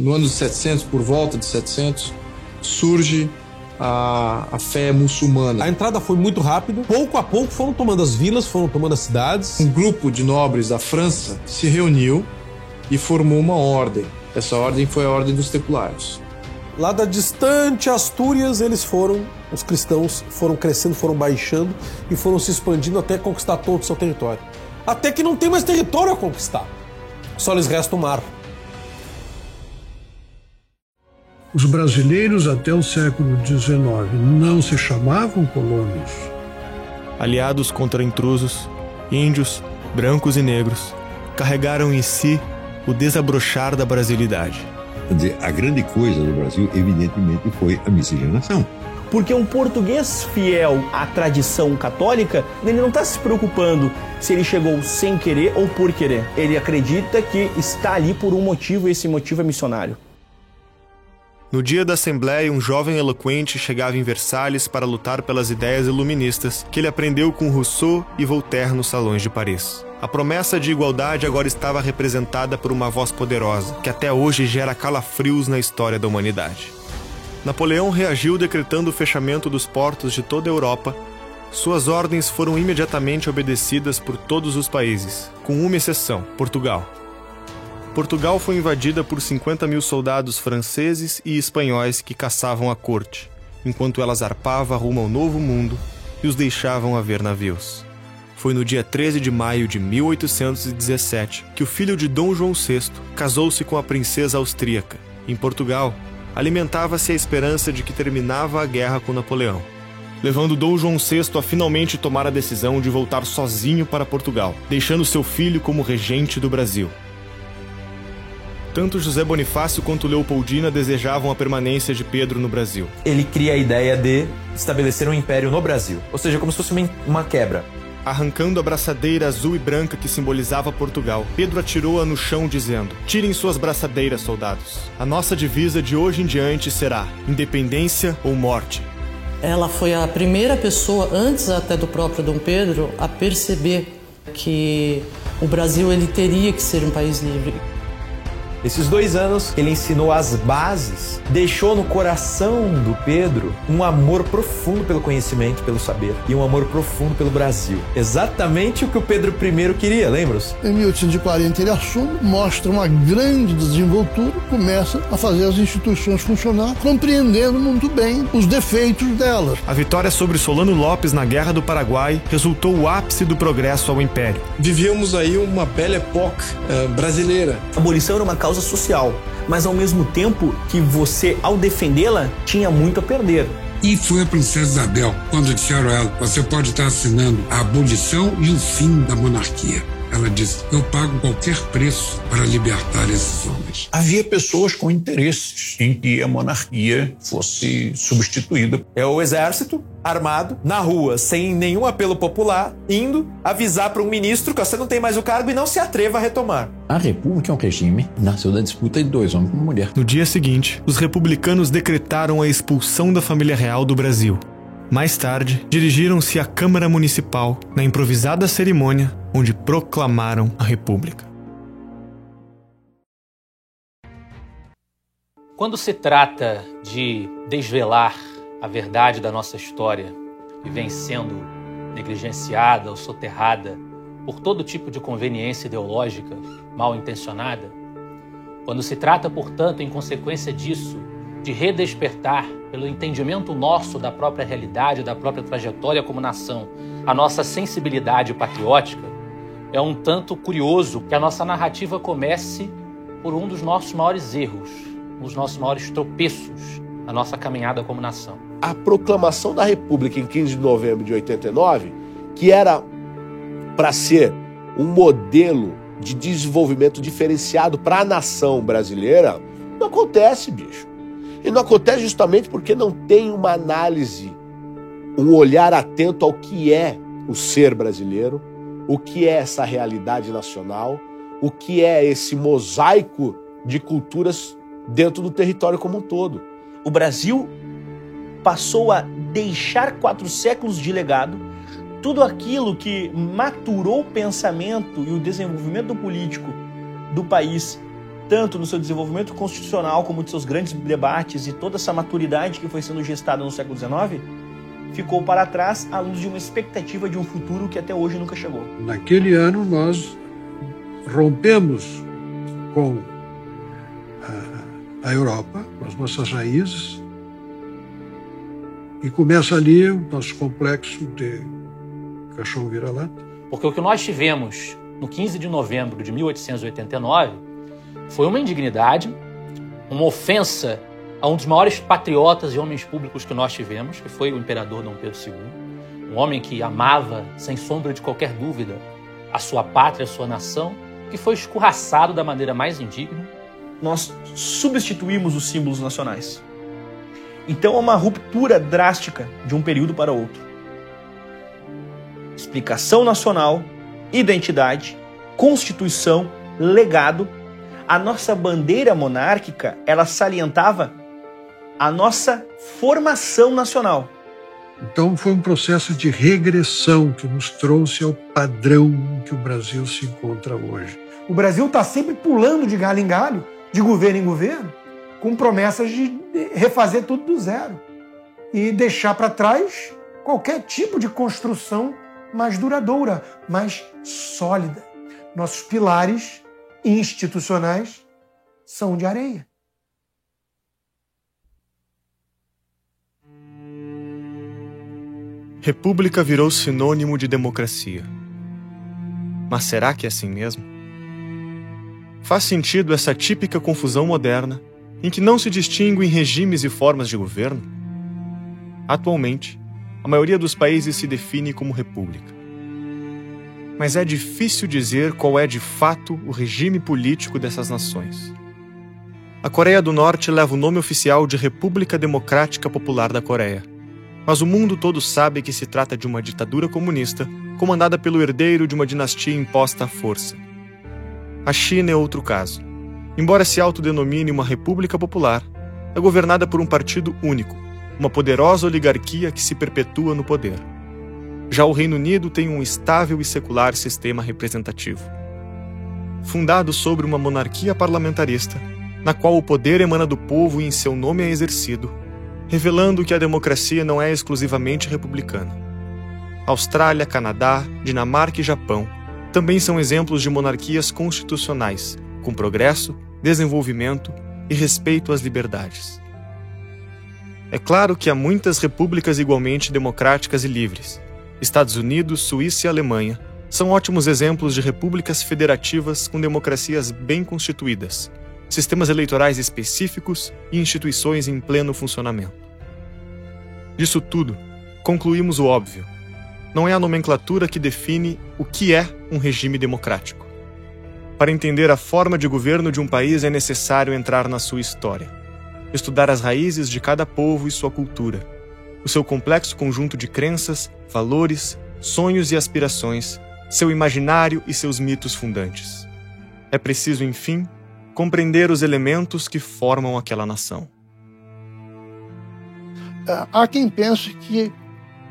no ano de 700, por volta de 700, surge a, a fé muçulmana. A entrada foi muito rápida. Pouco a pouco foram tomando as vilas, foram tomando as cidades. Um grupo de nobres da França se reuniu e formou uma ordem. Essa ordem foi a Ordem dos Teculares. Lá da distante Astúrias, eles foram, os cristãos foram crescendo, foram baixando e foram se expandindo até conquistar todo o seu território. Até que não tem mais território a conquistar. Só lhes resta o mar. Os brasileiros até o século XIX não se chamavam colônios. Aliados contra intrusos, índios, brancos e negros carregaram em si o desabrochar da brasilidade. Quer dizer, a grande coisa do Brasil, evidentemente, foi a miscigenação. Porque um português fiel à tradição católica, ele não está se preocupando se ele chegou sem querer ou por querer. Ele acredita que está ali por um motivo e esse motivo é missionário. No dia da Assembleia, um jovem eloquente chegava em Versalhes para lutar pelas ideias iluministas que ele aprendeu com Rousseau e Voltaire nos salões de Paris. A promessa de igualdade agora estava representada por uma voz poderosa, que até hoje gera calafrios na história da humanidade. Napoleão reagiu decretando o fechamento dos portos de toda a Europa. Suas ordens foram imediatamente obedecidas por todos os países, com uma exceção: Portugal. Portugal foi invadida por 50 mil soldados franceses e espanhóis que caçavam a corte, enquanto ela zarpava rumo ao Novo Mundo e os deixavam a ver navios. Foi no dia 13 de maio de 1817 que o filho de Dom João VI casou-se com a princesa austríaca. Em Portugal, alimentava-se a esperança de que terminava a guerra com Napoleão, levando Dom João VI a finalmente tomar a decisão de voltar sozinho para Portugal, deixando seu filho como regente do Brasil. Tanto José Bonifácio quanto Leopoldina desejavam a permanência de Pedro no Brasil. Ele cria a ideia de estabelecer um império no Brasil, ou seja, como se fosse uma, uma quebra. Arrancando a braçadeira azul e branca que simbolizava Portugal, Pedro atirou-a no chão, dizendo: Tirem suas braçadeiras, soldados. A nossa divisa de hoje em diante será independência ou morte. Ela foi a primeira pessoa, antes até do próprio Dom Pedro, a perceber que o Brasil ele teria que ser um país livre. Esses dois anos, ele ensinou as bases, deixou no coração do Pedro um amor profundo pelo conhecimento, pelo saber e um amor profundo pelo Brasil. Exatamente o que o Pedro I queria, lembra-se? Em 1840 ele assume, mostra uma grande desenvoltura, começa a fazer as instituições funcionar, compreendendo muito bem os defeitos delas. A vitória sobre Solano Lopes na Guerra do Paraguai resultou o ápice do progresso ao Império. Vivíamos aí uma belle époque uh, brasileira. A abolição era uma causa social, mas ao mesmo tempo que você, ao defendê-la, tinha muito a perder. E foi a princesa Isabel, quando disseram a ela: você pode estar assinando a abolição e o fim da monarquia. Ela disse: Eu pago qualquer preço para libertar esses homens. Havia pessoas com interesses em que a monarquia fosse substituída. É o exército armado na rua, sem nenhum apelo popular, indo avisar para um ministro que você não tem mais o cargo e não se atreva a retomar. A República é um regime nasceu da disputa de dois homens com uma mulher. No dia seguinte, os republicanos decretaram a expulsão da família real do Brasil. Mais tarde, dirigiram-se à Câmara Municipal na improvisada cerimônia onde proclamaram a República. Quando se trata de desvelar a verdade da nossa história, que vem sendo negligenciada ou soterrada por todo tipo de conveniência ideológica mal intencionada, quando se trata, portanto, em consequência disso, de redespertar pelo entendimento nosso da própria realidade, da própria trajetória como nação, a nossa sensibilidade patriótica, é um tanto curioso que a nossa narrativa comece por um dos nossos maiores erros, um dos nossos maiores tropeços na nossa caminhada como nação. A proclamação da República em 15 de novembro de 89, que era para ser um modelo de desenvolvimento diferenciado para a nação brasileira, não acontece, bicho. E não acontece justamente porque não tem uma análise, um olhar atento ao que é o ser brasileiro, o que é essa realidade nacional, o que é esse mosaico de culturas dentro do território como um todo. O Brasil passou a deixar quatro séculos de legado, tudo aquilo que maturou o pensamento e o desenvolvimento político do país tanto no seu desenvolvimento constitucional como de seus grandes debates e toda essa maturidade que foi sendo gestada no século XIX, ficou para trás à luz de uma expectativa de um futuro que até hoje nunca chegou. Naquele ano nós rompemos com a, a Europa, com as nossas raízes, e começa ali o nosso complexo de cachorro vira-lata. Porque o que nós tivemos no 15 de novembro de 1889 foi uma indignidade, uma ofensa a um dos maiores patriotas e homens públicos que nós tivemos, que foi o imperador Dom Pedro II, um homem que amava, sem sombra de qualquer dúvida, a sua pátria, a sua nação, que foi escorraçado da maneira mais indigna. Nós substituímos os símbolos nacionais. Então é uma ruptura drástica de um período para outro. Explicação nacional, identidade, constituição, legado. A nossa bandeira monárquica, ela salientava a nossa formação nacional. Então foi um processo de regressão que nos trouxe ao padrão em que o Brasil se encontra hoje. O Brasil está sempre pulando de galho em galho, de governo em governo, com promessas de refazer tudo do zero e deixar para trás qualquer tipo de construção mais duradoura, mais sólida. Nossos pilares institucionais são de areia. República virou sinônimo de democracia. Mas será que é assim mesmo? Faz sentido essa típica confusão moderna em que não se distinguem regimes e formas de governo? Atualmente, a maioria dos países se define como república. Mas é difícil dizer qual é de fato o regime político dessas nações. A Coreia do Norte leva o nome oficial de República Democrática Popular da Coreia, mas o mundo todo sabe que se trata de uma ditadura comunista comandada pelo herdeiro de uma dinastia imposta à força. A China é outro caso. Embora se autodenomine uma república popular, é governada por um partido único, uma poderosa oligarquia que se perpetua no poder. Já o Reino Unido tem um estável e secular sistema representativo. Fundado sobre uma monarquia parlamentarista, na qual o poder emana do povo e em seu nome é exercido, revelando que a democracia não é exclusivamente republicana. Austrália, Canadá, Dinamarca e Japão também são exemplos de monarquias constitucionais, com progresso, desenvolvimento e respeito às liberdades. É claro que há muitas repúblicas igualmente democráticas e livres. Estados Unidos, Suíça e Alemanha são ótimos exemplos de repúblicas federativas com democracias bem constituídas, sistemas eleitorais específicos e instituições em pleno funcionamento. Disso tudo, concluímos o óbvio. Não é a nomenclatura que define o que é um regime democrático. Para entender a forma de governo de um país é necessário entrar na sua história estudar as raízes de cada povo e sua cultura, o seu complexo conjunto de crenças, valores, sonhos e aspirações, seu imaginário e seus mitos fundantes. É preciso, enfim, compreender os elementos que formam aquela nação. É, há quem pense que,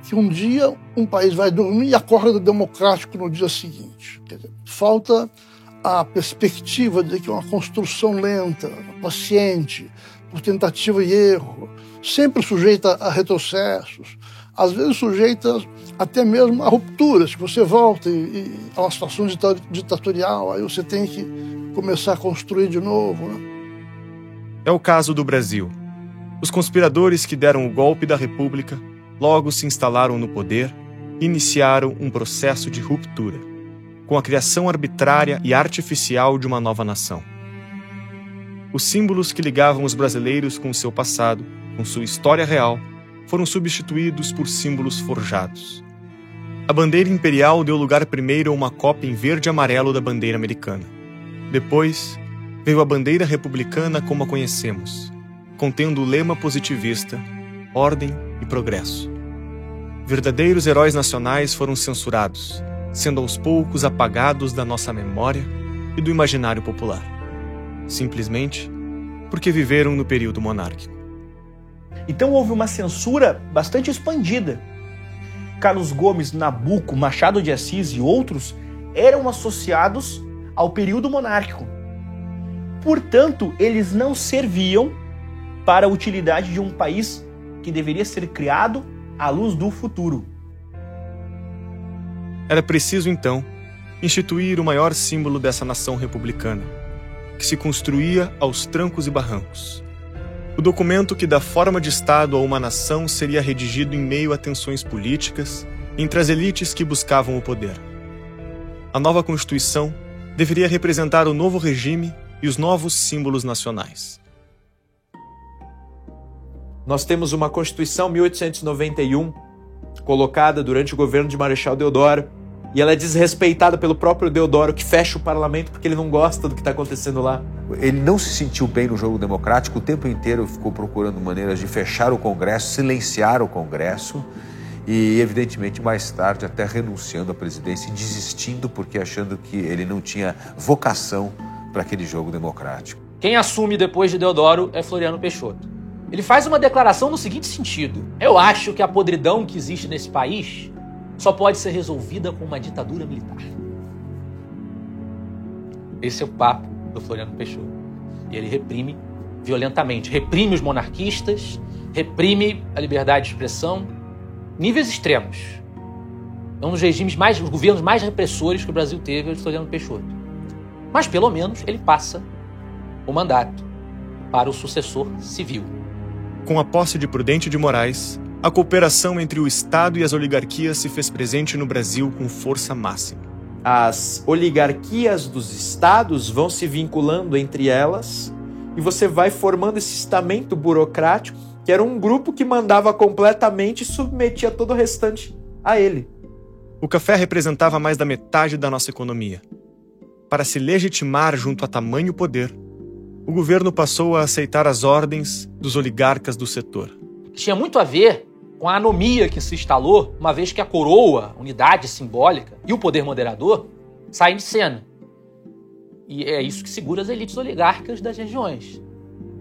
que um dia um país vai dormir e acorda democrático no dia seguinte. Dizer, falta a perspectiva de que é uma construção lenta, paciente, por tentativa e erro, sempre sujeita a retrocessos, às vezes sujeita até mesmo a rupturas, que você volta e, e a uma situação ditatorial, aí você tem que começar a construir de novo. Né? É o caso do Brasil. Os conspiradores que deram o golpe da República logo se instalaram no poder e iniciaram um processo de ruptura, com a criação arbitrária e artificial de uma nova nação. Os símbolos que ligavam os brasileiros com seu passado, com sua história real, foram substituídos por símbolos forjados. A bandeira imperial deu lugar primeiro a uma cópia em verde e amarelo da bandeira americana. Depois, veio a bandeira republicana como a conhecemos, contendo o lema positivista Ordem e Progresso. Verdadeiros heróis nacionais foram censurados, sendo aos poucos apagados da nossa memória e do imaginário popular simplesmente porque viveram no período monárquico. Então houve uma censura bastante expandida. Carlos Gomes, Nabuco, Machado de Assis e outros eram associados ao período monárquico. portanto, eles não serviam para a utilidade de um país que deveria ser criado à luz do futuro. Era preciso, então, instituir o maior símbolo dessa nação republicana, que se construía aos trancos e barrancos. O documento que dá forma de Estado a uma nação seria redigido em meio a tensões políticas entre as elites que buscavam o poder. A nova Constituição deveria representar o novo regime e os novos símbolos nacionais. Nós temos uma Constituição 1891 colocada durante o governo de Marechal Deodoro e ela é desrespeitada pelo próprio Deodoro que fecha o parlamento porque ele não gosta do que está acontecendo lá. Ele não se sentiu bem no jogo democrático, o tempo inteiro ficou procurando maneiras de fechar o Congresso, silenciar o Congresso e, evidentemente, mais tarde até renunciando à presidência e desistindo porque achando que ele não tinha vocação para aquele jogo democrático. Quem assume depois de Deodoro é Floriano Peixoto. Ele faz uma declaração no seguinte sentido: Eu acho que a podridão que existe nesse país só pode ser resolvida com uma ditadura militar. Esse é o papo do Floriano Peixoto. E ele reprime violentamente, reprime os monarquistas, reprime a liberdade de expressão, níveis extremos. É um dos regimes mais, os governos mais repressores que o Brasil teve, é o de Floriano Peixoto. Mas pelo menos ele passa o mandato para o sucessor civil. Com a posse de Prudente de Moraes, a cooperação entre o Estado e as oligarquias se fez presente no Brasil com força máxima. As oligarquias dos estados vão se vinculando entre elas e você vai formando esse estamento burocrático, que era um grupo que mandava completamente e submetia todo o restante a ele. O café representava mais da metade da nossa economia. Para se legitimar junto a tamanho poder, o governo passou a aceitar as ordens dos oligarcas do setor. Tinha muito a ver com a anomia que se instalou, uma vez que a coroa, unidade simbólica, e o poder moderador saem de cena. E é isso que segura as elites oligárquicas das regiões.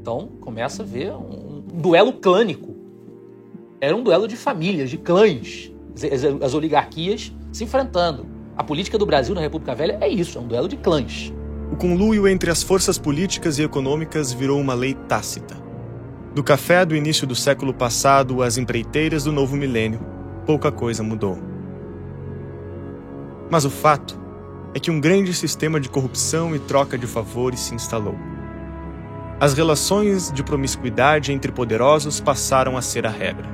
Então começa a ver um, duelo clânico. Era um duelo de famílias, de clãs, as, as oligarquias se enfrentando. A política do Brasil na República Velha é isso, é um duelo de clãs. O conluio entre as forças políticas e econômicas virou uma lei tácita do café do início do século passado às empreiteiras do novo milênio, pouca coisa mudou. Mas o fato é que um grande sistema de corrupção e troca de favores se instalou. As relações de promiscuidade entre poderosos passaram a ser a regra.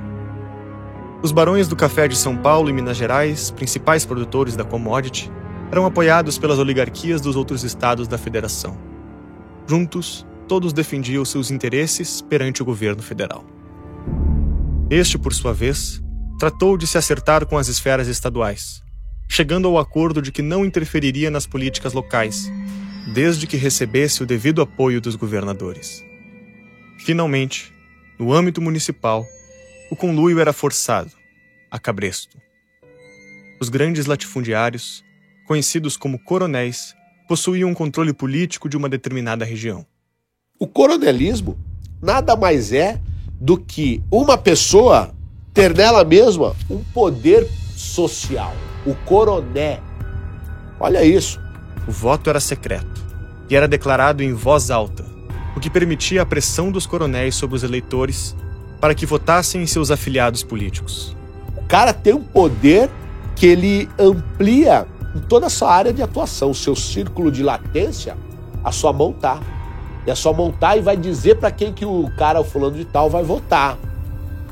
Os barões do café de São Paulo e Minas Gerais, principais produtores da commodity, eram apoiados pelas oligarquias dos outros estados da federação. Juntos, todos defendiam seus interesses perante o governo federal. Este, por sua vez, tratou de se acertar com as esferas estaduais, chegando ao acordo de que não interferiria nas políticas locais, desde que recebesse o devido apoio dos governadores. Finalmente, no âmbito municipal, o conluio era forçado, a cabresto. Os grandes latifundiários, conhecidos como coronéis, possuíam um controle político de uma determinada região. O coronelismo nada mais é do que uma pessoa ter nela mesma um poder social. O coroné. Olha isso. O voto era secreto e era declarado em voz alta, o que permitia a pressão dos coronéis sobre os eleitores para que votassem em seus afiliados políticos. O cara tem um poder que ele amplia em toda a sua área de atuação, o seu círculo de latência, a sua mão tá. É só montar e vai dizer para quem que o cara, o fulano de tal, vai votar.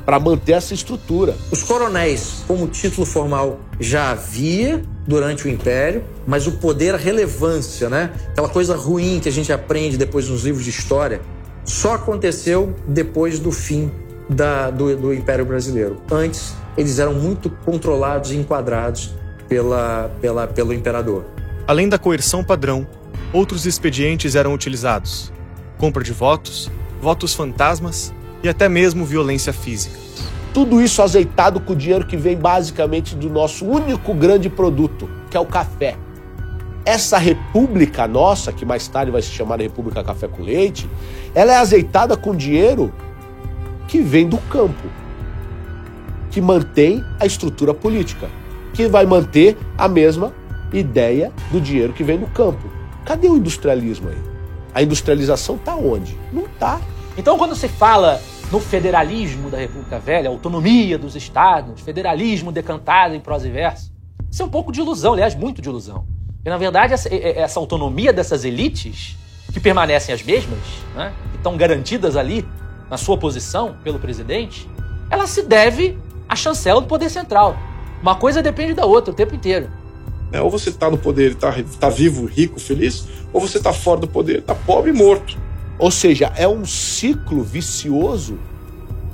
Para manter essa estrutura. Os coronéis, como título formal, já havia durante o Império, mas o poder, a relevância, né? Aquela coisa ruim que a gente aprende depois nos livros de história, só aconteceu depois do fim da, do, do Império Brasileiro. Antes, eles eram muito controlados e enquadrados pela, pela, pelo imperador. Além da coerção padrão, outros expedientes eram utilizados, compra de votos, votos fantasmas e até mesmo violência física. Tudo isso azeitado com o dinheiro que vem basicamente do nosso único grande produto, que é o café. Essa república nossa, que mais tarde vai se chamar República Café com Leite, ela é azeitada com dinheiro que vem do campo, que mantém a estrutura política, que vai manter a mesma ideia do dinheiro que vem do campo. Cadê o industrialismo aí? A industrialização está onde? Não está. Então, quando se fala no federalismo da República Velha, autonomia dos estados, federalismo decantado em prosa e verso, isso é um pouco de ilusão, aliás, muito de ilusão. E, na verdade, essa, essa autonomia dessas elites, que permanecem as mesmas, né, que estão garantidas ali na sua posição pelo presidente, ela se deve à chancela do poder central. Uma coisa depende da outra o tempo inteiro. É, ou você está no poder e está tá vivo, rico, feliz, ou você está fora do poder, está pobre e morto. Ou seja, é um ciclo vicioso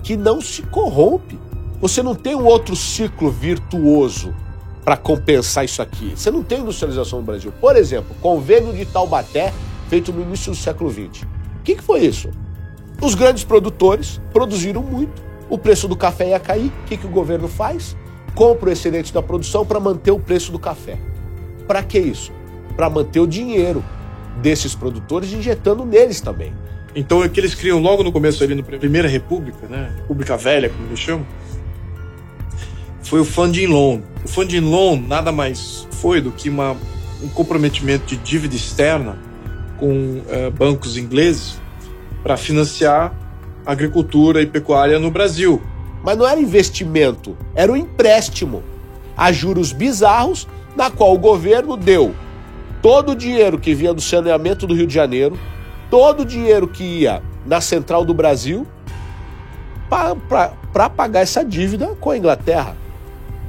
que não se corrompe. Você não tem um outro ciclo virtuoso para compensar isso aqui. Você não tem industrialização no Brasil. Por exemplo, convênio de Taubaté, feito no início do século XX. O que, que foi isso? Os grandes produtores produziram muito, o preço do café ia cair. O que, que o governo faz? Compra o excedente da produção para manter o preço do café. Para que isso? Para manter o dinheiro desses produtores injetando neles também. Então, o que eles criam logo no começo ali, na Primeira República, né? República Velha, como eles chamam, foi o funding loan. O funding loan nada mais foi do que uma, um comprometimento de dívida externa com uh, bancos ingleses para financiar agricultura e pecuária no Brasil. Mas não era investimento, era um empréstimo a juros bizarros, na qual o governo deu todo o dinheiro que vinha do saneamento do Rio de Janeiro, todo o dinheiro que ia na Central do Brasil, para pagar essa dívida com a Inglaterra.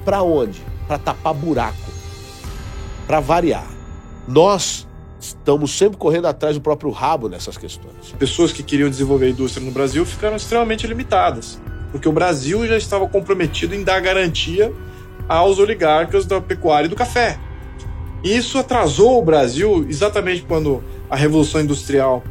Para onde? Para tapar buraco. Para variar. Nós estamos sempre correndo atrás do próprio rabo nessas questões. Pessoas que queriam desenvolver a indústria no Brasil ficaram extremamente limitadas, porque o Brasil já estava comprometido em dar garantia aos oligarcas da pecuária e do café. Isso atrasou o Brasil exatamente quando a Revolução Industrial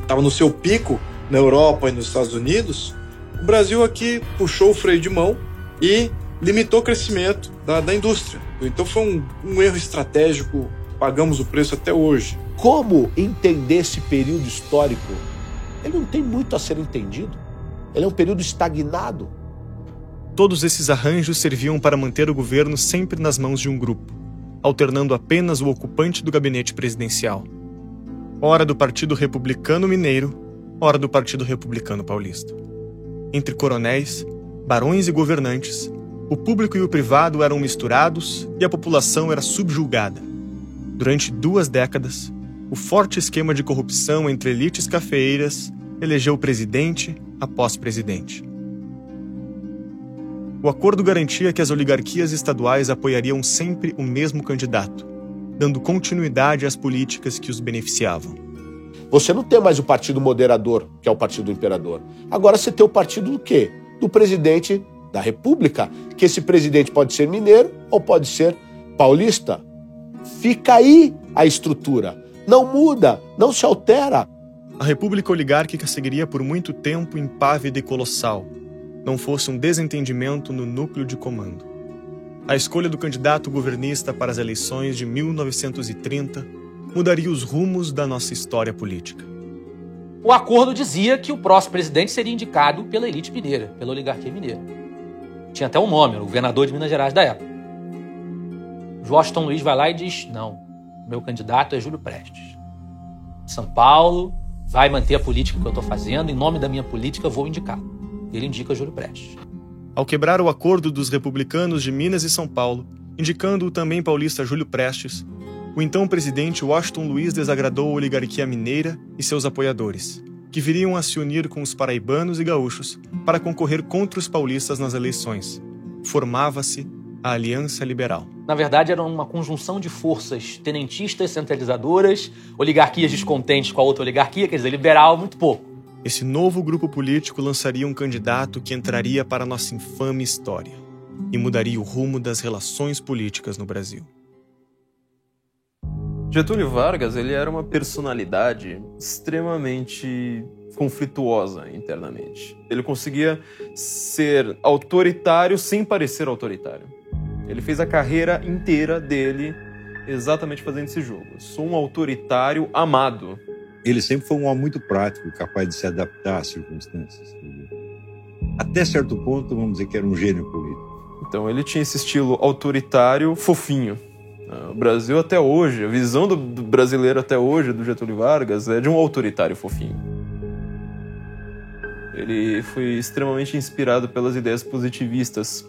estava no seu pico na Europa e nos Estados Unidos. O Brasil aqui puxou o freio de mão e limitou o crescimento da, da indústria. Então foi um, um erro estratégico, pagamos o preço até hoje. Como entender esse período histórico? Ele não tem muito a ser entendido. Ele é um período estagnado. Todos esses arranjos serviam para manter o governo sempre nas mãos de um grupo, alternando apenas o ocupante do gabinete presidencial. Ora do Partido Republicano Mineiro, ora do Partido Republicano Paulista. Entre coronéis, barões e governantes, o público e o privado eram misturados e a população era subjulgada. Durante duas décadas, o forte esquema de corrupção entre elites cafeeiras elegeu presidente após presidente. O acordo garantia que as oligarquias estaduais apoiariam sempre o mesmo candidato, dando continuidade às políticas que os beneficiavam. Você não tem mais o partido moderador, que é o partido do imperador. Agora você tem o partido do quê? Do presidente da República, que esse presidente pode ser mineiro ou pode ser paulista. Fica aí a estrutura. Não muda, não se altera. A República Oligárquica seguiria por muito tempo impávida e colossal, não fosse um desentendimento no núcleo de comando. A escolha do candidato governista para as eleições de 1930 mudaria os rumos da nossa história política. O acordo dizia que o próximo presidente seria indicado pela elite mineira, pela oligarquia mineira. Tinha até um nome, o governador de Minas Gerais da época. Washington Luiz vai lá e diz: não, meu candidato é Júlio Prestes. São Paulo vai manter a política que eu estou fazendo, em nome da minha política eu vou indicar. Ele indica Júlio Prestes. Ao quebrar o acordo dos republicanos de Minas e São Paulo, indicando o também paulista Júlio Prestes, o então presidente Washington Luiz desagradou a oligarquia mineira e seus apoiadores, que viriam a se unir com os paraibanos e gaúchos para concorrer contra os paulistas nas eleições. Formava-se a Aliança Liberal. Na verdade, era uma conjunção de forças tenentistas centralizadoras, oligarquias descontentes com a outra oligarquia, quer dizer, liberal, muito pouco. Esse novo grupo político lançaria um candidato que entraria para nossa infame história e mudaria o rumo das relações políticas no Brasil. Getúlio Vargas ele era uma personalidade extremamente conflituosa internamente. Ele conseguia ser autoritário sem parecer autoritário. Ele fez a carreira inteira dele exatamente fazendo esse jogo. Sou um autoritário amado. Ele sempre foi um homem muito prático, capaz de se adaptar às circunstâncias. Até certo ponto, vamos dizer que era um gênio político. Então ele tinha esse estilo autoritário, fofinho. O Brasil até hoje, a visão do, do brasileiro até hoje, do Getúlio Vargas, é de um autoritário fofinho. Ele foi extremamente inspirado pelas ideias positivistas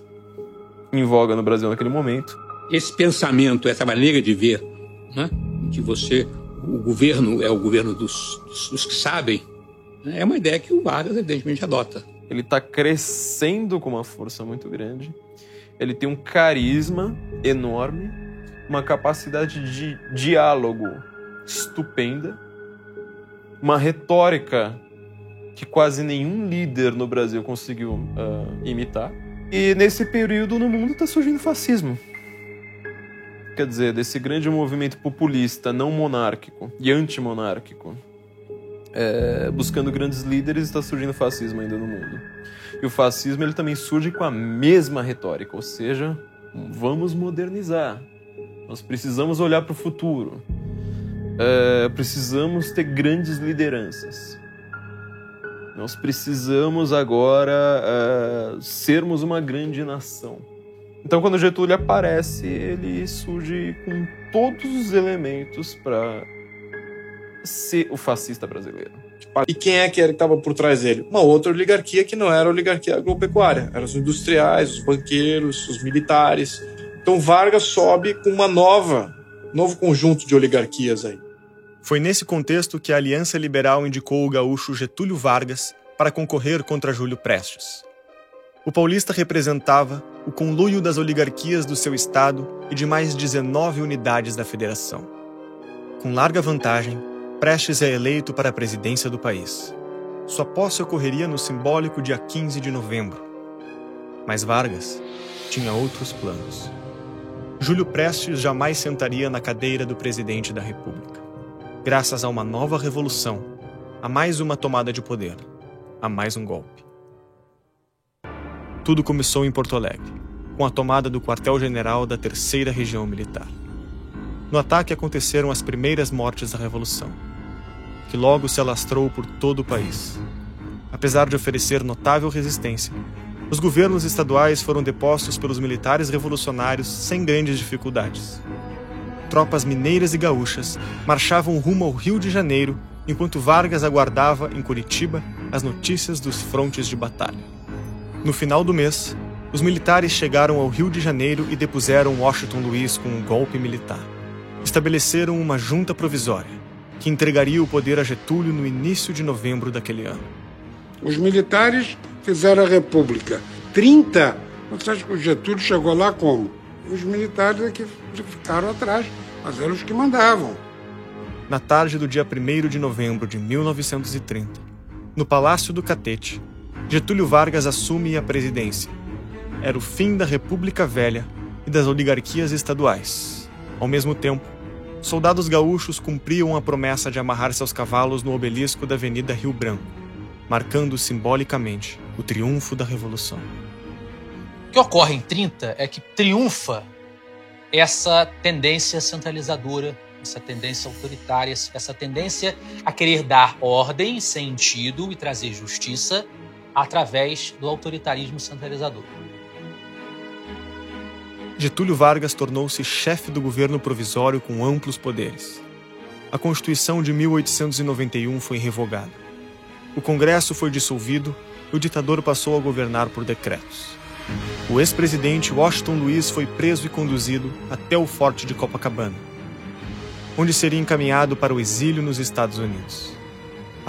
em voga no Brasil naquele momento. Esse pensamento, essa maneira de ver, né, que você, o governo é o governo dos, dos, dos que sabem, né, é uma ideia que o Vargas evidentemente adota. Ele está crescendo com uma força muito grande. Ele tem um carisma enorme, uma capacidade de diálogo estupenda, uma retórica que quase nenhum líder no Brasil conseguiu uh, imitar. E nesse período no mundo está surgindo fascismo. Quer dizer, desse grande movimento populista, não monárquico e antimonárquico, é, buscando grandes líderes, está surgindo fascismo ainda no mundo. E o fascismo ele também surge com a mesma retórica, ou seja, vamos modernizar. Nós precisamos olhar para o futuro. É, precisamos ter grandes lideranças. Nós precisamos agora uh, sermos uma grande nação. Então, quando Getúlio aparece, ele surge com todos os elementos para ser o fascista brasileiro. E quem é que estava por trás dele? Uma outra oligarquia que não era a oligarquia agropecuária. Eram os industriais, os banqueiros, os militares. Então Vargas sobe com uma nova, novo conjunto de oligarquias aí. Foi nesse contexto que a Aliança Liberal indicou o gaúcho Getúlio Vargas para concorrer contra Júlio Prestes. O paulista representava o conluio das oligarquias do seu estado e de mais 19 unidades da federação. Com larga vantagem, Prestes é eleito para a presidência do país. Sua posse ocorreria no simbólico dia 15 de novembro. Mas Vargas tinha outros planos. Júlio Prestes jamais sentaria na cadeira do presidente da República. Graças a uma nova revolução, a mais uma tomada de poder, a mais um golpe. Tudo começou em Porto Alegre, com a tomada do quartel-general da Terceira Região Militar. No ataque aconteceram as primeiras mortes da Revolução, que logo se alastrou por todo o país. Apesar de oferecer notável resistência, os governos estaduais foram depostos pelos militares revolucionários sem grandes dificuldades. Tropas mineiras e gaúchas marchavam rumo ao Rio de Janeiro enquanto Vargas aguardava em Curitiba as notícias dos frontes de batalha. No final do mês, os militares chegaram ao Rio de Janeiro e depuseram Washington Luiz com um golpe militar. Estabeleceram uma junta provisória, que entregaria o poder a Getúlio no início de novembro daquele ano. Os militares fizeram a República. 30, você acha que o Getúlio chegou lá como? Os militares é que ficaram atrás, mas eram os que mandavam. Na tarde do dia 1 de novembro de 1930, no Palácio do Catete, Getúlio Vargas assume a presidência. Era o fim da República Velha e das oligarquias estaduais. Ao mesmo tempo, soldados gaúchos cumpriam a promessa de amarrar seus cavalos no obelisco da Avenida Rio Branco, marcando simbolicamente o triunfo da Revolução. O que ocorre em 30 é que triunfa essa tendência centralizadora, essa tendência autoritária, essa tendência a querer dar ordem, sentido e trazer justiça através do autoritarismo centralizador. Getúlio Vargas tornou-se chefe do governo provisório com amplos poderes. A Constituição de 1891 foi revogada. O Congresso foi dissolvido e o ditador passou a governar por decretos. O ex-presidente Washington Luiz foi preso e conduzido até o Forte de Copacabana, onde seria encaminhado para o exílio nos Estados Unidos.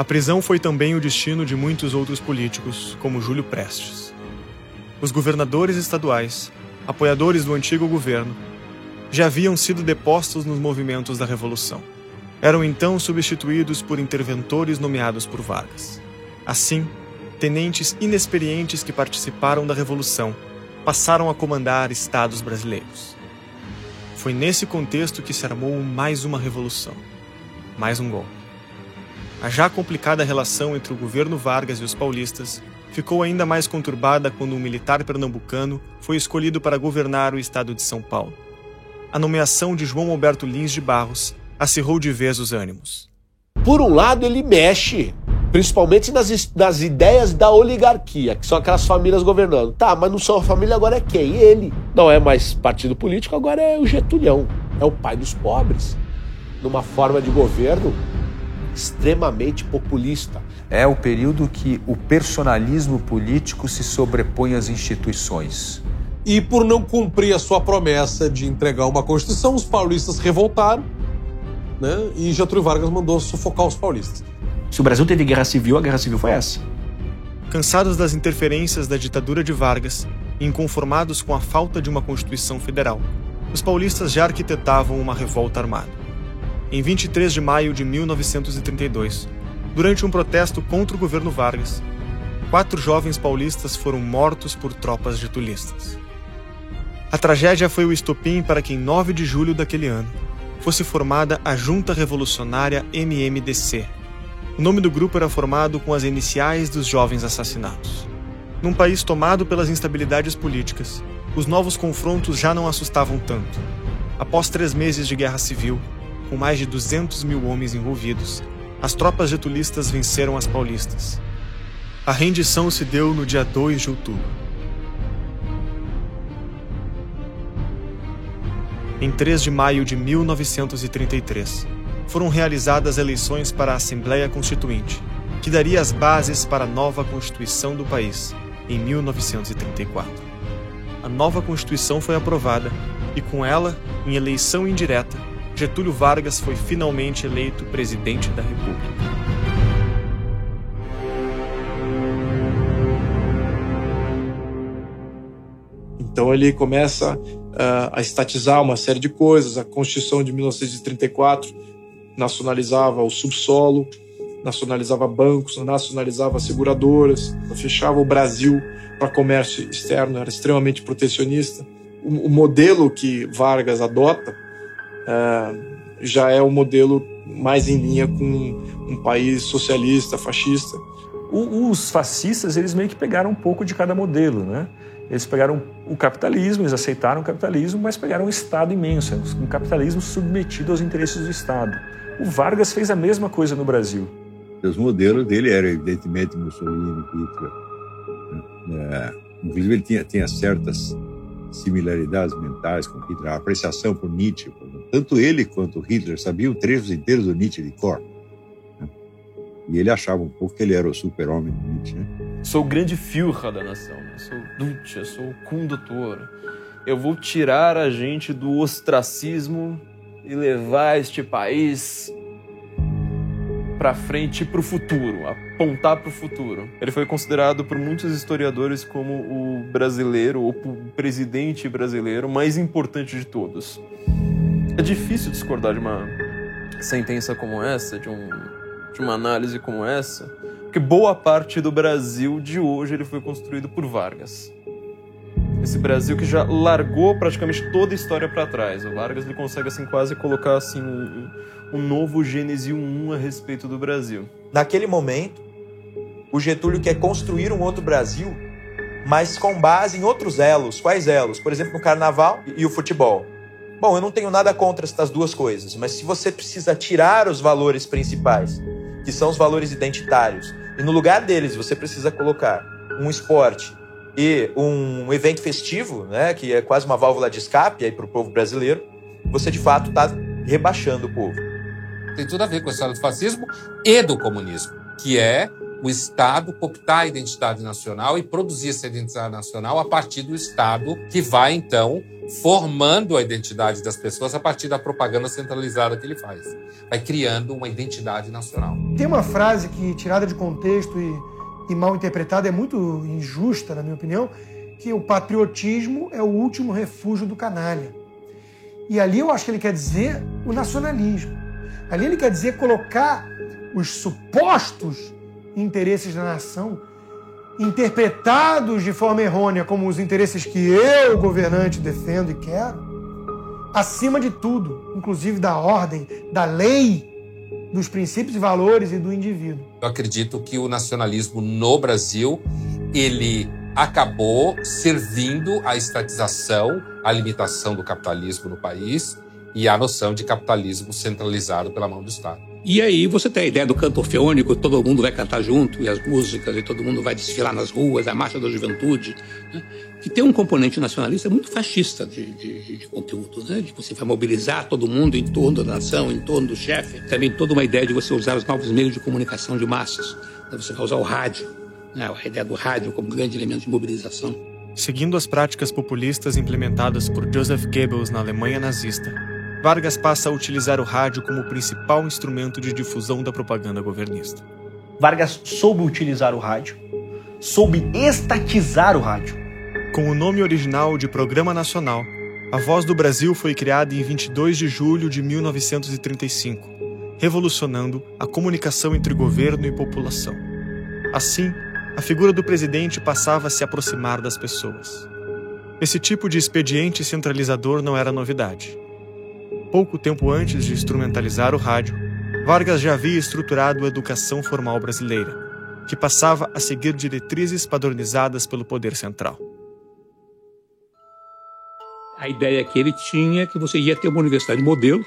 A prisão foi também o destino de muitos outros políticos, como Júlio Prestes. Os governadores estaduais, apoiadores do antigo governo, já haviam sido depostos nos movimentos da Revolução. Eram então substituídos por interventores nomeados por Vargas. Assim, tenentes inexperientes que participaram da Revolução passaram a comandar estados brasileiros. Foi nesse contexto que se armou mais uma revolução, mais um golpe. A já complicada relação entre o governo Vargas e os paulistas ficou ainda mais conturbada quando um militar pernambucano foi escolhido para governar o estado de São Paulo. A nomeação de João Alberto Lins de Barros acirrou de vez os ânimos. Por um lado, ele mexe, principalmente nas, nas ideias da oligarquia, que são aquelas famílias governando. Tá, mas não são a família, agora é quem? Ele. Não é mais partido político, agora é o Getulhão. é o pai dos pobres, numa forma de governo extremamente populista. É o período que o personalismo político se sobrepõe às instituições. E por não cumprir a sua promessa de entregar uma Constituição, os paulistas revoltaram né? e Getúlio Vargas mandou sufocar os paulistas. Se o Brasil teve guerra civil, a guerra civil foi essa. Cansados das interferências da ditadura de Vargas e inconformados com a falta de uma Constituição Federal, os paulistas já arquitetavam uma revolta armada. Em 23 de maio de 1932, durante um protesto contra o governo Vargas, quatro jovens paulistas foram mortos por tropas getulistas. A tragédia foi o estopim para que, em 9 de julho daquele ano, fosse formada a Junta Revolucionária MMDC. O nome do grupo era formado com as iniciais dos jovens assassinados. Num país tomado pelas instabilidades políticas, os novos confrontos já não assustavam tanto. Após três meses de guerra civil, com mais de 200 mil homens envolvidos, as tropas getulistas venceram as paulistas. A rendição se deu no dia 2 de outubro. Em 3 de maio de 1933, foram realizadas eleições para a Assembleia Constituinte, que daria as bases para a nova Constituição do país, em 1934. A nova Constituição foi aprovada e, com ela, em eleição indireta, Getúlio Vargas foi finalmente eleito presidente da República. Então ele começa uh, a estatizar uma série de coisas. A Constituição de 1934 nacionalizava o subsolo, nacionalizava bancos, nacionalizava seguradoras, fechava o Brasil para comércio externo, era extremamente protecionista. O, o modelo que Vargas adota uh, já é o modelo mais em linha com um país socialista, fascista. os fascistas, eles meio que pegaram um pouco de cada modelo, né? Eles pegaram o capitalismo, eles aceitaram o capitalismo, mas pegaram um Estado imenso, um capitalismo submetido aos interesses do Estado. O Vargas fez a mesma coisa no Brasil. Os modelos dele eram, evidentemente, Mussolini, Hitler. Né? É, inclusive, ele tinha, tinha certas similaridades mentais com Hitler, a apreciação por Nietzsche. Tanto ele quanto Hitler sabiam trechos inteiros do Nietzsche de cor. Né? E ele achava um pouco que ele era o super-homem do Nietzsche. Né? Sou o grande Führer da nação, né? sou Duce, sou o condutor. Eu vou tirar a gente do ostracismo e levar este país para frente para o futuro, apontar para o futuro. Ele foi considerado por muitos historiadores como o brasileiro, ou o presidente brasileiro mais importante de todos. É difícil discordar de uma sentença como essa, de, um, de uma análise como essa, porque boa parte do Brasil de hoje ele foi construído por Vargas. Esse Brasil que já largou praticamente toda a história para trás. O Vargas ele consegue assim quase colocar assim um, um novo Gênese 1 a respeito do Brasil. Naquele momento, o Getúlio quer construir um outro Brasil, mas com base em outros elos. Quais elos? Por exemplo, no carnaval e o futebol. Bom, eu não tenho nada contra estas duas coisas, mas se você precisa tirar os valores principais, que são os valores identitários, e no lugar deles você precisa colocar um esporte e um evento festivo, né, que é quase uma válvula de escape para o povo brasileiro, você de fato está rebaixando o povo. Tem tudo a ver com a história do fascismo e do comunismo, que é o Estado cooptar a identidade nacional e produzir essa identidade nacional a partir do Estado, que vai então formando a identidade das pessoas a partir da propaganda centralizada que ele faz. Vai criando uma identidade nacional. Tem uma frase que, tirada de contexto e, e mal interpretada, é muito injusta, na minha opinião, que o patriotismo é o último refúgio do canalha. E ali eu acho que ele quer dizer o nacionalismo. Ali ele quer dizer colocar os supostos interesses da nação interpretados de forma errônea como os interesses que eu, governante, defendo e quero, acima de tudo, inclusive da ordem, da lei, dos princípios e valores e do indivíduo. Eu acredito que o nacionalismo no Brasil, ele acabou servindo à estatização, à limitação do capitalismo no país e à noção de capitalismo centralizado pela mão do Estado. E aí você tem a ideia do canto orfeônico, todo mundo vai cantar junto, e as músicas, e todo mundo vai desfilar nas ruas, a marcha da juventude, né? que tem um componente nacionalista muito fascista de, de, de conteúdo, né? de você vai mobilizar todo mundo em torno da nação, em torno do chefe. Também toda uma ideia de você usar os novos meios de comunicação de massas. Né? Você vai usar o rádio, né? a ideia do rádio como grande elemento de mobilização. Seguindo as práticas populistas implementadas por Joseph Goebbels na Alemanha nazista, Vargas passa a utilizar o rádio como principal instrumento de difusão da propaganda governista. Vargas soube utilizar o rádio, soube estatizar o rádio. Com o nome original de Programa Nacional, a Voz do Brasil foi criada em 22 de julho de 1935, revolucionando a comunicação entre governo e população. Assim, a figura do presidente passava a se aproximar das pessoas. Esse tipo de expediente centralizador não era novidade. Pouco tempo antes de instrumentalizar o rádio, Vargas já havia estruturado a educação formal brasileira, que passava a seguir diretrizes padronizadas pelo poder central. A ideia que ele tinha é que você ia ter uma universidade modelo,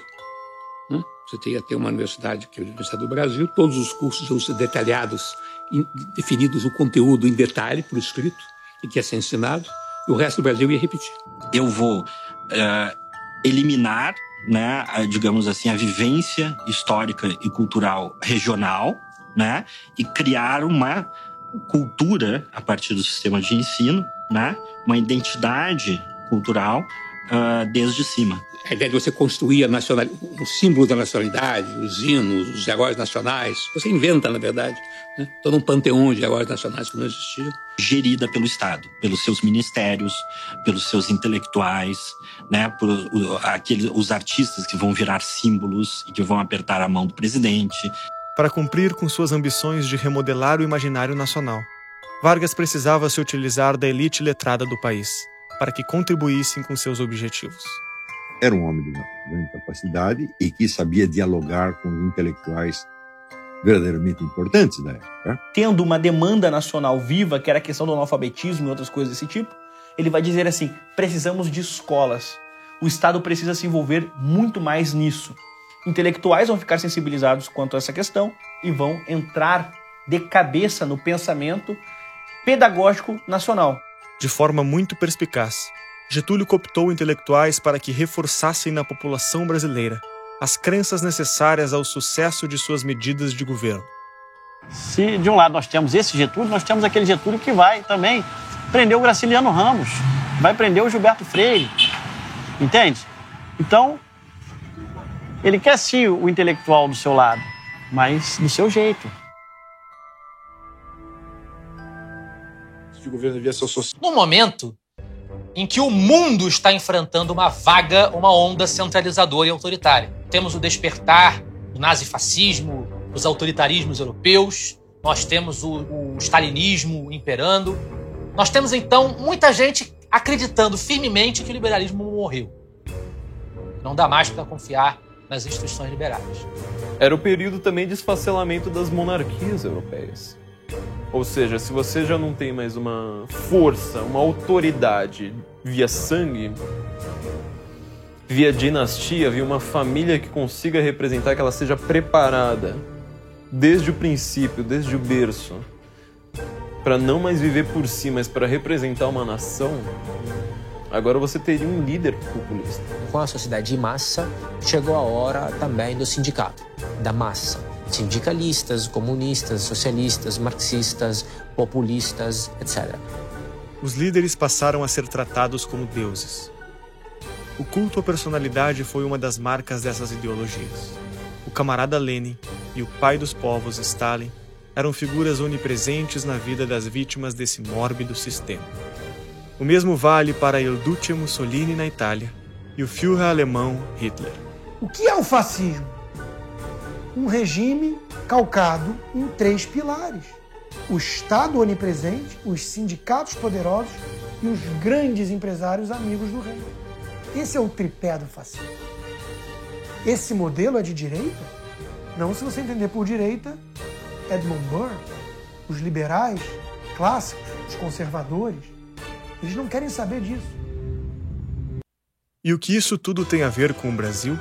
né? você ia ter uma universidade, que é a Universidade do Brasil, todos os cursos iam ser detalhados, definidos o conteúdo em detalhe, por escrito, e que ia ser ensinado, e o resto do Brasil ia repetir. Eu vou uh, eliminar né, a, digamos assim, a vivência histórica e cultural regional, né, e criar uma cultura a partir do sistema de ensino, né, uma identidade cultural uh, desde cima. A ideia de você construir a nacional... o símbolo da nacionalidade, os hinos, os heróis nacionais, você inventa, na verdade, né? todo um panteão de heróis nacionais que não existiam. Gerida pelo Estado, pelos seus ministérios, pelos seus intelectuais, né? por aqueles, os artistas que vão virar símbolos e que vão apertar a mão do presidente. Para cumprir com suas ambições de remodelar o imaginário nacional, Vargas precisava se utilizar da elite letrada do país para que contribuíssem com seus objetivos. Era um homem de uma grande capacidade e que sabia dialogar com os intelectuais verdadeiramente importantes da época. Tendo uma demanda nacional viva, que era a questão do analfabetismo e outras coisas desse tipo, ele vai dizer assim: precisamos de escolas. O Estado precisa se envolver muito mais nisso. Intelectuais vão ficar sensibilizados quanto a essa questão e vão entrar de cabeça no pensamento pedagógico nacional. De forma muito perspicaz, Getúlio cooptou intelectuais para que reforçassem na população brasileira as crenças necessárias ao sucesso de suas medidas de governo. Se de um lado nós temos esse Getúlio, nós temos aquele Getúlio que vai também prender o Graciliano Ramos, vai prender o Gilberto Freire, entende? Então, ele quer sim o intelectual do seu lado, mas do seu jeito. De governo devia ser social. No momento em que o mundo está enfrentando uma vaga, uma onda centralizadora e autoritária. Temos o despertar do nazifascismo, dos autoritarismos europeus, nós temos o, o stalinismo imperando. Nós temos então muita gente acreditando firmemente que o liberalismo morreu. Não dá mais para confiar nas instituições liberais. Era o período também de esfacelamento das monarquias europeias. Ou seja, se você já não tem mais uma força, uma autoridade via sangue, via dinastia, via uma família que consiga representar, que ela seja preparada desde o princípio, desde o berço, para não mais viver por si, mas para representar uma nação, agora você teria um líder populista. Com a sociedade de massa, chegou a hora também do sindicato, da massa sindicalistas, comunistas, socialistas, marxistas, populistas, etc. Os líderes passaram a ser tratados como deuses. O culto à personalidade foi uma das marcas dessas ideologias. O camarada Lenin e o pai dos povos, Stalin, eram figuras onipresentes na vida das vítimas desse mórbido sistema. O mesmo vale para Il Duce Mussolini na Itália e o Führer alemão Hitler. O que é o fascismo? Um regime calcado em três pilares: o Estado onipresente, os sindicatos poderosos e os grandes empresários amigos do rei. Esse é o tripé do fascismo. Esse modelo é de direita? Não se você entender por direita, Edmund Burke, os liberais clássicos, os conservadores, eles não querem saber disso. E o que isso tudo tem a ver com o Brasil?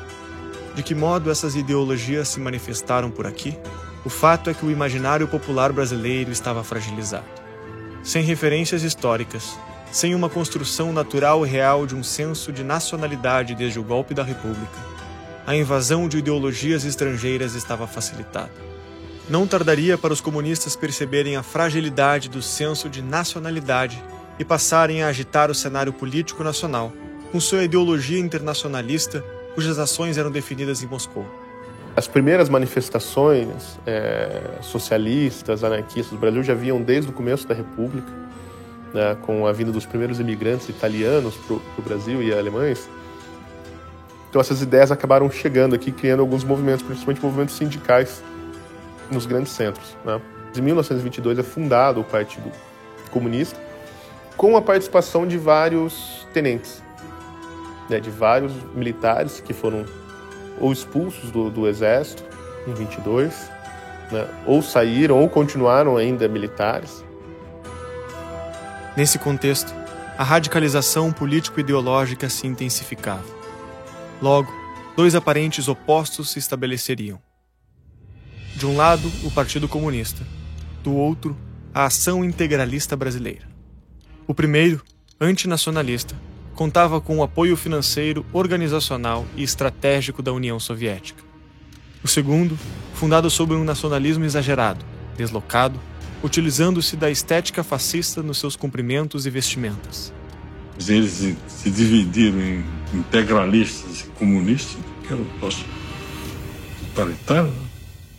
De que modo essas ideologias se manifestaram por aqui? O fato é que o imaginário popular brasileiro estava fragilizado. Sem referências históricas, sem uma construção natural e real de um senso de nacionalidade desde o golpe da República, a invasão de ideologias estrangeiras estava facilitada. Não tardaria para os comunistas perceberem a fragilidade do senso de nacionalidade e passarem a agitar o cenário político nacional com sua ideologia internacionalista, cujas ações eram definidas em Moscou. As primeiras manifestações é, socialistas, anarquistas do Brasil já vinham desde o começo da República, né, com a vinda dos primeiros imigrantes italianos para o Brasil e alemães. Então essas ideias acabaram chegando aqui, criando alguns movimentos, principalmente movimentos sindicais nos grandes centros. Né. Em 1922 é fundado o Partido Comunista, com a participação de vários tenentes, né, de vários militares que foram ou expulsos do, do exército em 22, né, ou saíram ou continuaram ainda militares. Nesse contexto, a radicalização político-ideológica se intensificava. Logo, dois aparentes opostos se estabeleceriam. De um lado, o Partido Comunista, do outro, a Ação Integralista Brasileira. O primeiro, antinacionalista, contava com o apoio financeiro, organizacional e estratégico da União Soviética. O segundo, fundado sobre um nacionalismo exagerado, deslocado, utilizando-se da estética fascista nos seus cumprimentos e vestimentas. Eles se, dividiram em integralistas e comunistas, que era o posto totalitário.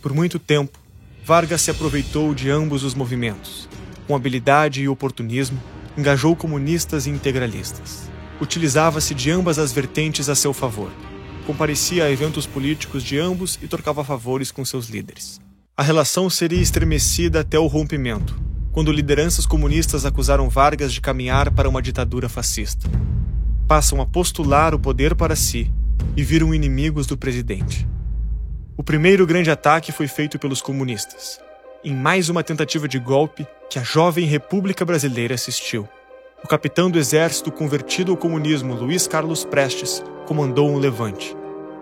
Por muito tempo, Vargas se aproveitou de ambos os movimentos. Com habilidade e oportunismo, engajou comunistas e integralistas utilizava-se de ambas as vertentes a seu favor. Comparecia a eventos políticos de ambos e trocava favores com seus líderes. A relação seria estremecida até o rompimento, quando lideranças comunistas acusaram Vargas de caminhar para uma ditadura fascista. Passam a postular o poder para si e viram inimigos do presidente. O primeiro grande ataque foi feito pelos comunistas, em mais uma tentativa de golpe que a jovem República Brasileira assistiu o capitão do exército convertido ao comunismo Luiz Carlos Prestes comandou um levante,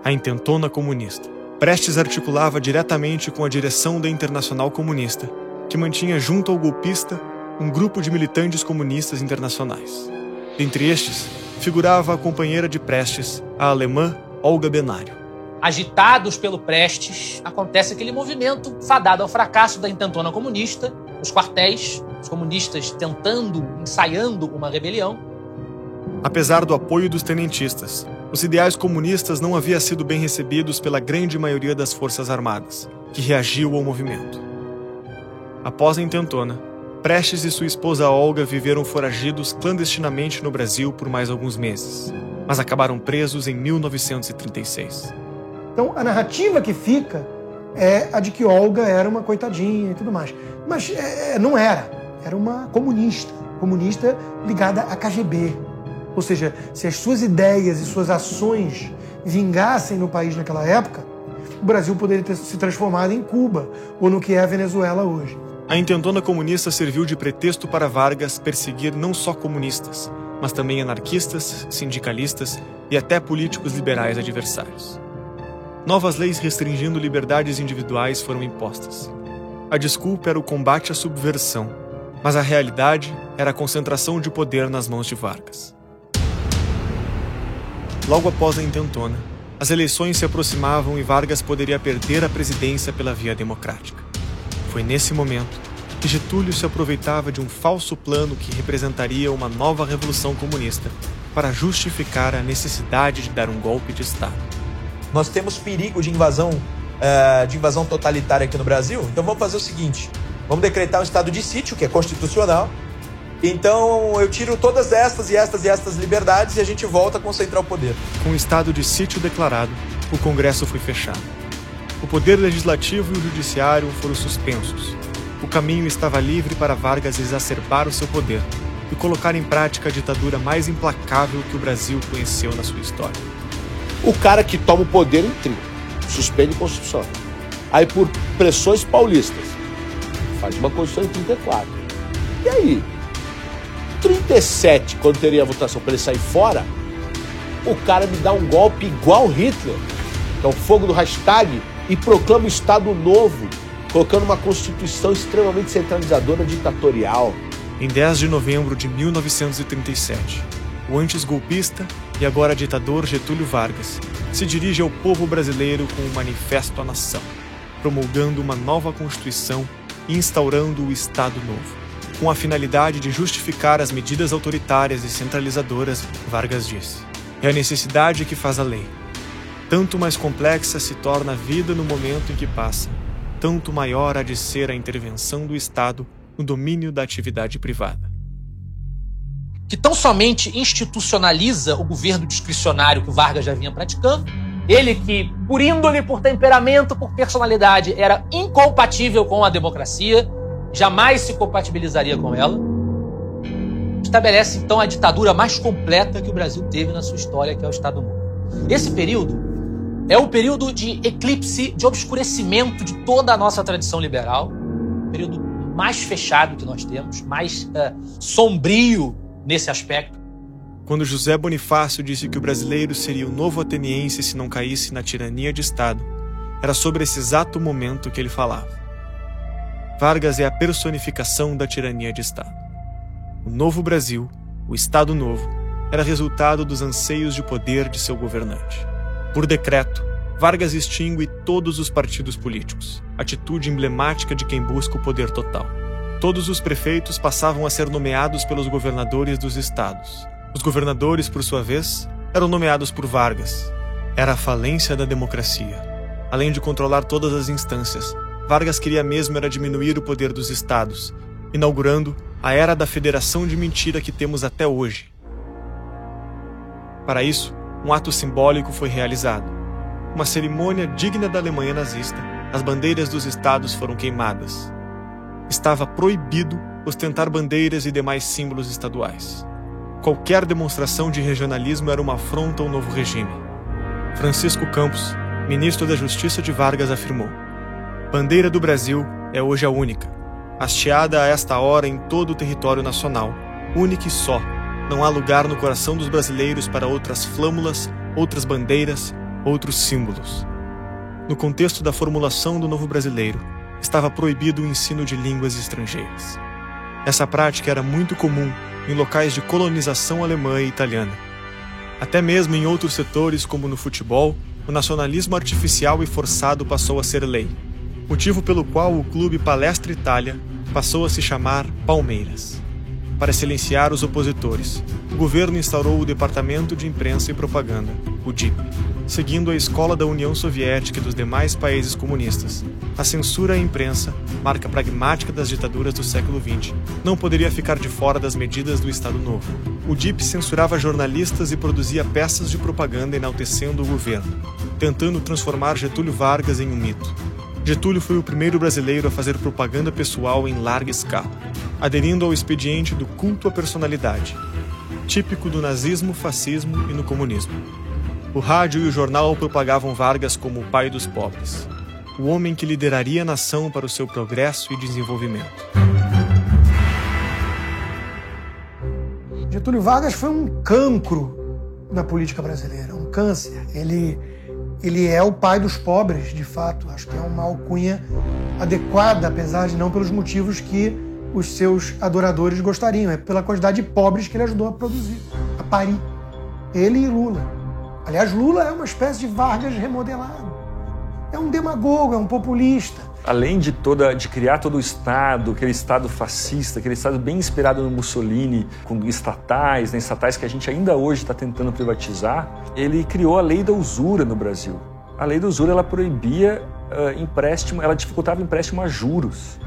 a intentona comunista. Prestes articulava diretamente com a direção da Internacional Comunista, que mantinha junto ao golpista um grupo de militantes comunistas internacionais. Dentre estes, figurava a companheira de Prestes, a alemã Olga Benário. Agitados pelo Prestes, acontece aquele movimento fadado ao fracasso da intentona comunista, os quartéis, os comunistas tentando, ensaiando uma rebelião. Apesar do apoio dos tenentistas, os ideais comunistas não haviam sido bem recebidos pela grande maioria das forças armadas, que reagiu ao movimento. Após a intentona, Prestes e sua esposa Olga viveram foragidos clandestinamente no Brasil por mais alguns meses, mas acabaram presos em 1936. Então, a narrativa que fica é a de que Olga era uma coitadinha e tudo mais. Mas é, não era era uma comunista, comunista ligada à KGB. Ou seja, se as suas ideias e suas ações vingassem no país naquela época, o Brasil poderia ter se transformado em Cuba ou no que é a Venezuela hoje. A intentona comunista serviu de pretexto para Vargas perseguir não só comunistas, mas também anarquistas, sindicalistas e até políticos liberais adversários. Novas leis restringindo liberdades individuais foram impostas. A desculpa era o combate à subversão, mas a realidade era a concentração de poder nas mãos de Vargas. Logo após a intentona, as eleições se aproximavam e Vargas poderia perder a presidência pela via democrática. Foi nesse momento que Getúlio se aproveitava de um falso plano que representaria uma nova revolução comunista para justificar a necessidade de dar um golpe de Estado. Nós temos perigo de invasão, uh, de invasão totalitária aqui no Brasil, então vamos fazer o seguinte: Vamos decretar um estado de sítio, que é constitucional. Então eu tiro todas estas e estas e estas liberdades e a gente volta a concentrar o poder. Com o estado de sítio declarado, o Congresso foi fechado. O poder legislativo e o judiciário foram suspensos. O caminho estava livre para Vargas exacerbar o seu poder e colocar em prática a ditadura mais implacável que o Brasil conheceu na sua história. O cara que toma o poder em trio, suspende a Constituição. Aí, por pressões paulistas, faz uma Constituição em 34. E aí? 37, quando teria a votação para ele sair fora, o cara me dá um golpe igual Hitler. que é o fogo do hashtag, e proclama o Estado Novo, colocando uma constituição extremamente centralizadora ditatorial. Em 10 de novembro de 1937, o antes golpista e agora ditador Getúlio Vargas se dirige ao povo brasileiro com um manifesto à nação, promulgando uma nova Constituição e instaurando o Estado Novo. Com a finalidade de justificar as medidas autoritárias e centralizadoras, Vargas disse: É a necessidade que faz a lei. Tanto mais complexa se torna a vida no momento em que passa, tanto maior há de ser a intervenção do Estado no domínio da atividade privada. Que tão somente institucionaliza o governo discricionário que Vargas já vinha praticando. Ele que, por índole, por temperamento, por personalidade, era incompatível com a democracia, jamais se compatibilizaria com ela. Estabelece então a ditadura mais completa que o Brasil teve na sua história, que é o Estado Novo. Esse período é o período de eclipse, de obscurecimento de toda a nossa tradição liberal, o período mais fechado que nós temos, mais uh, sombrio nesse aspecto. Quando José Bonifácio disse que o brasileiro seria o novo ateniense se não caísse na tirania de Estado, era sobre esse exato momento que ele falava. Vargas é a personificação da tirania de Estado. O novo Brasil, o Estado Novo, era resultado dos anseios de poder de seu governante. Por decreto, Vargas extingue todos os partidos políticos, atitude emblemática de quem busca o poder total. Todos os prefeitos passavam a ser nomeados pelos governadores dos estados. Os governadores, por sua vez, eram nomeados por Vargas. Era a falência da democracia. Além de controlar todas as instâncias, Vargas queria mesmo era diminuir o poder dos estados, inaugurando a era da federação de mentira que temos até hoje. Para isso, um ato simbólico foi realizado. Uma cerimônia digna da Alemanha nazista, as bandeiras dos estados foram queimadas. Estava proibido ostentar bandeiras e demais símbolos estaduais. Qualquer demonstração de regionalismo era uma afronta ao novo regime. Francisco Campos, ministro da Justiça de Vargas, afirmou: Bandeira do Brasil é hoje a única, hasteada a esta hora em todo o território nacional, única e só, não há lugar no coração dos brasileiros para outras flâmulas, outras bandeiras, outros símbolos. No contexto da formulação do novo brasileiro, estava proibido o ensino de línguas estrangeiras. Essa prática era muito comum em locais de colonização alemã e italiana. Até mesmo em outros setores, como no futebol, o nacionalismo artificial e forçado passou a ser lei, motivo pelo qual o clube Palestra Itália passou a se chamar Palmeiras. Para silenciar os opositores, o governo instaurou o Departamento de Imprensa e Propaganda, o DIP. Seguindo a escola da União Soviética e dos demais países comunistas, a censura à imprensa, marca pragmática das ditaduras do século XX, não poderia ficar de fora das medidas do Estado Novo. O DIP censurava jornalistas e produzia peças de propaganda enaltecendo o governo, tentando transformar Getúlio Vargas em um mito. Getúlio foi o primeiro brasileiro a fazer propaganda pessoal em larga escala, aderindo ao expediente do culto à personalidade, típico do nazismo, fascismo e no comunismo. O rádio e o jornal propagavam Vargas como o pai dos pobres, o homem que lideraria a nação para o seu progresso e desenvolvimento. Getúlio Vargas foi um cancro da política brasileira, um câncer. Ele ele é o pai dos pobres, de fato. Acho que é uma alcunha adequada, apesar de não pelos motivos que os seus adoradores gostariam. É pela quantidade de pobres que ele ajudou a produzir, a parir. Ele e Lula. Aliás, Lula é uma espécie de Vargas remodelado. É um demagogo, é um populista. Além de toda de criar todo o Estado, aquele Estado fascista, aquele Estado bem inspirado no Mussolini, com estatais, né, estatais que a gente ainda hoje está tentando privatizar, ele criou a lei da usura no Brasil. A lei da usura ela proibia uh, empréstimo, ela dificultava empréstimo a juros.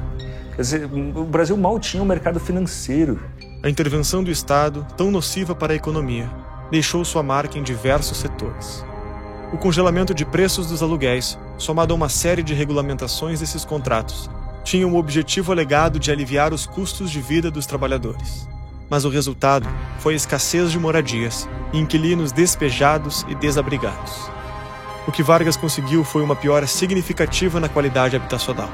Quer dizer, o Brasil mal tinha um mercado financeiro. A intervenção do Estado, tão nociva para a economia, deixou sua marca em diversos setores. O congelamento de preços dos aluguéis, somado a uma série de regulamentações desses contratos, tinha o objetivo alegado de aliviar os custos de vida dos trabalhadores. Mas o resultado foi a escassez de moradias e inquilinos despejados e desabrigados. O que Vargas conseguiu foi uma piora significativa na qualidade habitacional,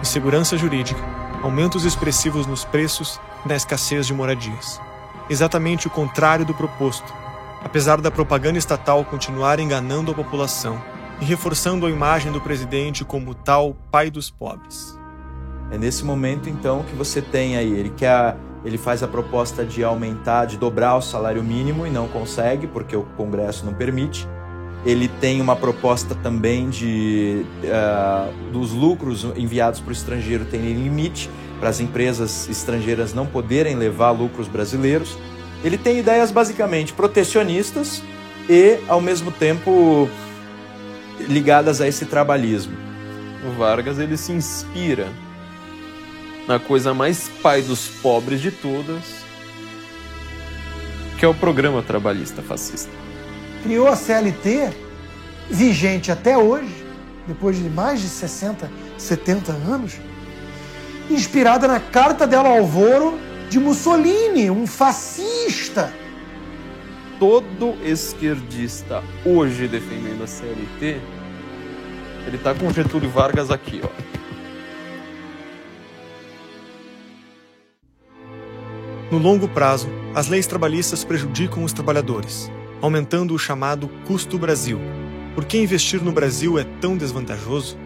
insegurança jurídica, aumentos expressivos nos preços e na escassez de moradias. Exatamente o contrário do proposto, Apesar da propaganda estatal continuar enganando a população, e reforçando a imagem do presidente como tal pai dos pobres. É nesse momento então que você tem aí, ele quer, ele faz a proposta de aumentar, de dobrar o salário mínimo e não consegue porque o Congresso não permite. Ele tem uma proposta também de uh, dos lucros enviados para o estrangeiro terem limite para as empresas estrangeiras não poderem levar lucros brasileiros. Ele tem ideias basicamente protecionistas e, ao mesmo tempo, ligadas a esse trabalhismo. O Vargas ele se inspira na coisa mais pai dos pobres de todas, que é o programa trabalhista fascista. Criou a CLT, vigente até hoje, depois de mais de 60, 70 anos, inspirada na Carta del Alvoro de Mussolini, um fascista. Todo esquerdista hoje defendendo a CLT, ele tá com Getúlio Vargas aqui, ó. No longo prazo, as leis trabalhistas prejudicam os trabalhadores, aumentando o chamado custo Brasil. Por que investir no Brasil é tão desvantajoso?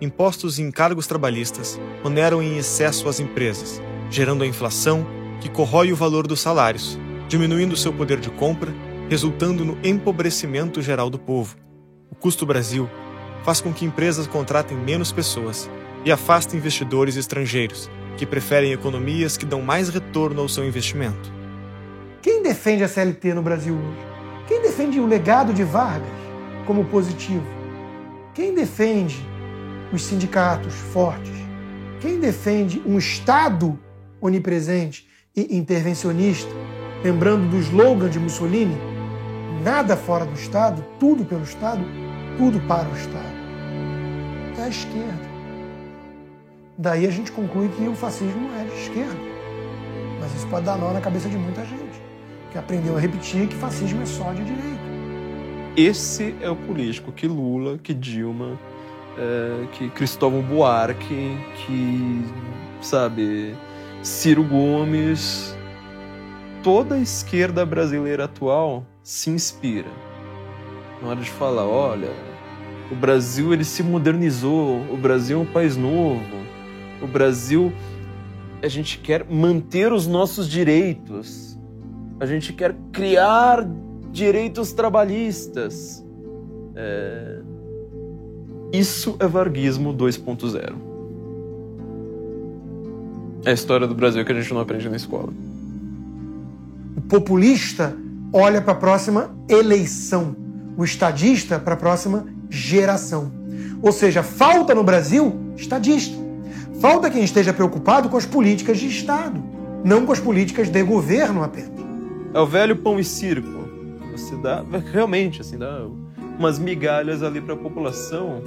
Impostos e encargos trabalhistas oneram em excesso as empresas, gerando a inflação que corrói o valor dos salários, diminuindo seu poder de compra, resultando no empobrecimento geral do povo. O custo Brasil faz com que empresas contratem menos pessoas e afastem investidores estrangeiros, que preferem economias que dão mais retorno ao seu investimento. Quem defende a CLT no Brasil hoje? Quem defende o legado de Vargas como positivo? Quem defende os sindicatos fortes? Quem defende um Estado onipresente e intervencionista? Lembrando do slogan de Mussolini: nada fora do Estado, tudo pelo Estado, tudo para o Estado. É a esquerda. Daí a gente conclui que o fascismo é de esquerda. Mas isso pode dar nó na cabeça de muita gente, que aprendeu a repetir que fascismo é só de direita. Esse é o político que Lula, que Dilma, é, que Cristóvão Buarque, que, sabe, Ciro Gomes, toda a esquerda brasileira atual se inspira. Na hora de falar, olha, o Brasil ele se modernizou, o Brasil é um país novo, o Brasil, a gente quer manter os nossos direitos, a gente quer criar direitos trabalhistas. É... Isso é varguismo 2.0. É a história do Brasil que a gente não aprende na escola. O populista olha para a próxima eleição, o estadista para a próxima geração. Ou seja, falta no Brasil estadista. Falta quem esteja preocupado com as políticas de Estado, não com as políticas de governo apenas. É o velho pão e circo. Você dá, realmente, assim, dá umas migalhas ali para a população.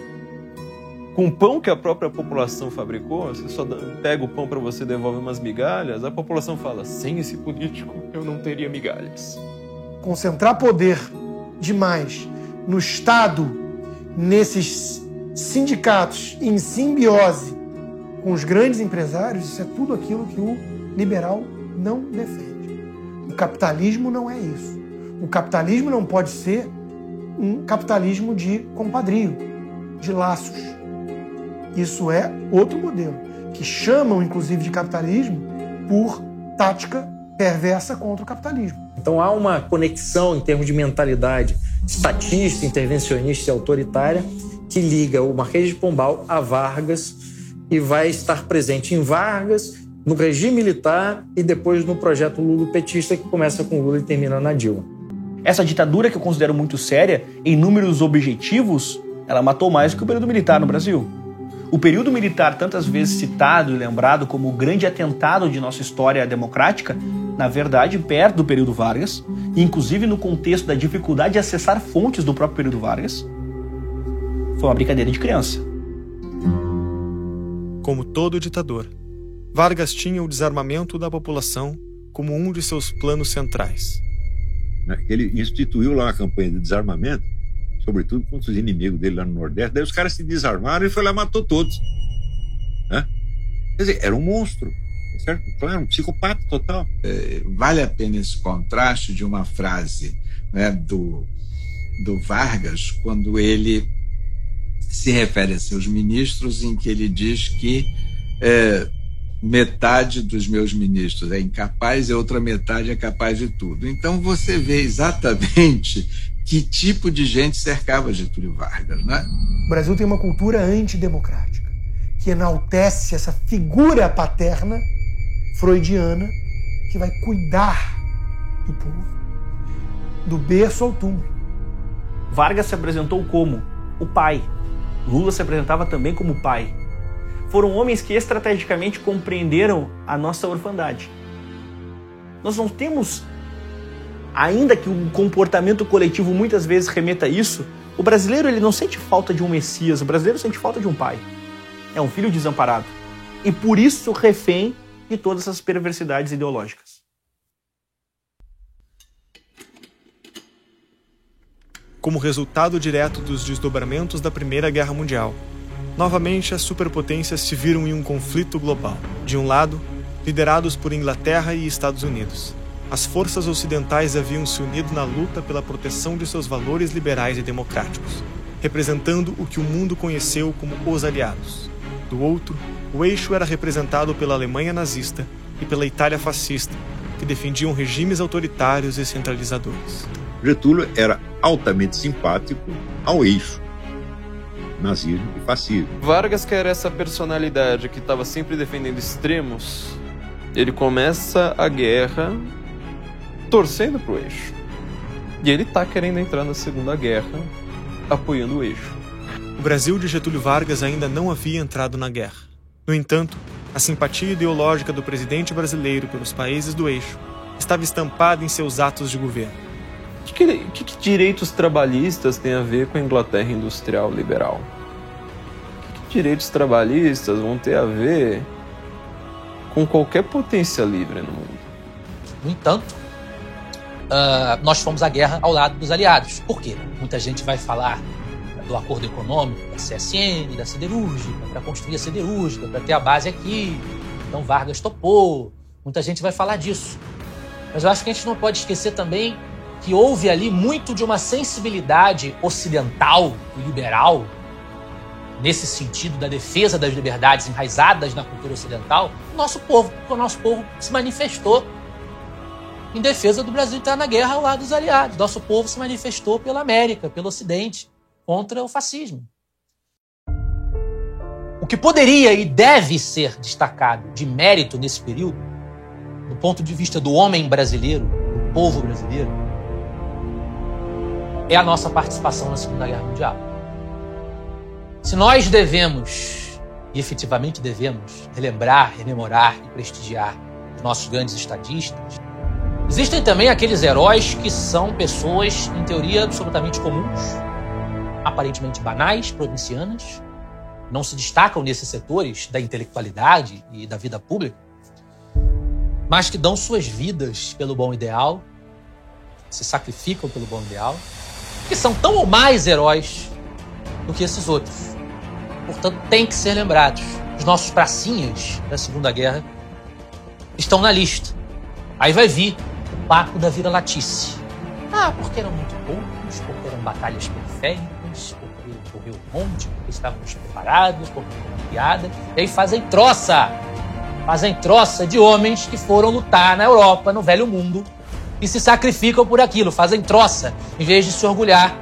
Com pão que a própria população fabricou, você só pega o pão para você devolve umas migalhas, a população fala: sem esse político eu não teria migalhas. Concentrar poder demais no Estado, nesses sindicatos em simbiose com os grandes empresários, isso é tudo aquilo que o liberal não defende. O capitalismo não é isso. O capitalismo não pode ser um capitalismo de compadrio, de laços. Isso é outro modelo, que chamam inclusive de capitalismo por tática perversa contra o capitalismo. Então há uma conexão em termos de mentalidade estatista, intervencionista e autoritária que liga o Marquês de Pombal a Vargas e vai estar presente em Vargas, no regime militar e depois no projeto Lula petista que começa com Lula e termina na Dilma. Essa ditadura que eu considero muito séria, em números objetivos, ela matou mais que o período militar no Brasil. O período militar, tantas vezes citado e lembrado como o grande atentado de nossa história democrática, na verdade, perto do período Vargas, inclusive no contexto da dificuldade de acessar fontes do próprio período Vargas, foi uma brincadeira de criança. Como todo ditador, Vargas tinha o desarmamento da população como um de seus planos centrais. Ele instituiu lá a campanha de desarmamento, sobretudo contra os inimigos dele lá no Nordeste. Daí os caras se desarmaram e foi lá e matou todos. Né? Quer dizer, era um monstro, tá certo? Claro, um psicopata total. É, vale a pena esse contraste de uma frase né, do, do Vargas, quando ele se refere a seus ministros, em que ele diz que é, metade dos meus ministros é incapaz e a outra metade é capaz de tudo. Então você vê exatamente que tipo de gente cercava Getúlio Vargas, né? O Brasil tem uma cultura antidemocrática que enaltece essa figura paterna freudiana que vai cuidar do povo, do berço ao túmulo. Vargas se apresentou como o pai. Lula se apresentava também como pai. Foram homens que estrategicamente compreenderam a nossa orfandade. Nós não temos, ainda que o comportamento coletivo muitas vezes remeta a isso, o brasileiro ele não sente falta de um Messias, o brasileiro sente falta de um pai. É um filho desamparado. E por isso refém de todas essas perversidades ideológicas. como resultado direto dos desdobramentos da Primeira Guerra Mundial. Novamente, as superpotências se viram em um conflito global. De um lado, liderados por Inglaterra e Estados Unidos, as forças ocidentais haviam se unido na luta pela proteção de seus valores liberais e democráticos, representando o que o mundo conheceu como os aliados. Do outro, o eixo era representado pela Alemanha nazista e pela Itália fascista, que defendiam regimes autoritários e centralizadores. Getúlio era altamente simpático ao eixo nazismo e fascismo. Vargas, que era essa personalidade que estava sempre defendendo extremos, ele começa a guerra torcendo pro eixo. E ele tá querendo entrar na Segunda Guerra apoiando o eixo. O Brasil de Getúlio Vargas ainda não havia entrado na guerra. No entanto, a simpatia ideológica do presidente brasileiro pelos países do eixo estava estampada em seus atos de governo. O que, que, que, direitos trabalhistas tem a ver com a Inglaterra industrial liberal? Que, que direitos trabalhistas vão ter a ver com qualquer potência livre no mundo? No entanto, uh, nós fomos à guerra ao lado dos aliados. Por quê? Muita gente vai falar do acordo econômico da CSN, da siderúrgica, para construir a siderúrgica, para ter a base aqui. Então Vargas topou. Muita gente vai falar disso. Mas eu acho que a gente não pode esquecer também que houve ali muito de uma sensibilidade ocidental e liberal, nesse sentido da defesa das liberdades enraizadas na cultura ocidental, o nosso povo, o nosso povo se manifestou em defesa do Brasil estar na guerra ao lado dos aliados. Nosso povo se manifestou pela América, pelo Ocidente, contra o fascismo. O que poderia e deve ser destacado de mérito nesse período, do ponto de vista do homem brasileiro, do povo brasileiro, é a nossa participação na Segunda Guerra Mundial. Se nós devemos, e efetivamente devemos, relembrar, rememorar e prestigiar os nossos grandes estadistas, existem também aqueles heróis que são pessoas, em teoria, absolutamente comuns, aparentemente banais, provincianas, não se destacam nesses setores da intelectualidade e da vida pública, mas que dão suas vidas pelo bom ideal, se sacrificam pelo bom ideal que são tão ou mais heróis do que esses outros. Portanto, tem que ser lembrados. Os nossos pracinhas da Segunda Guerra estão na lista. Aí vai vir o papo da vira-latice. Ah, porque eram muito poucos, porque eram batalhas periféricas, porque correu um monte, porque estávamos preparados, porque foi piada. E aí fazem troça. Fazem troça de homens que foram lutar na Europa, no velho mundo, e se sacrificam por aquilo, fazem troça, em vez de se orgulhar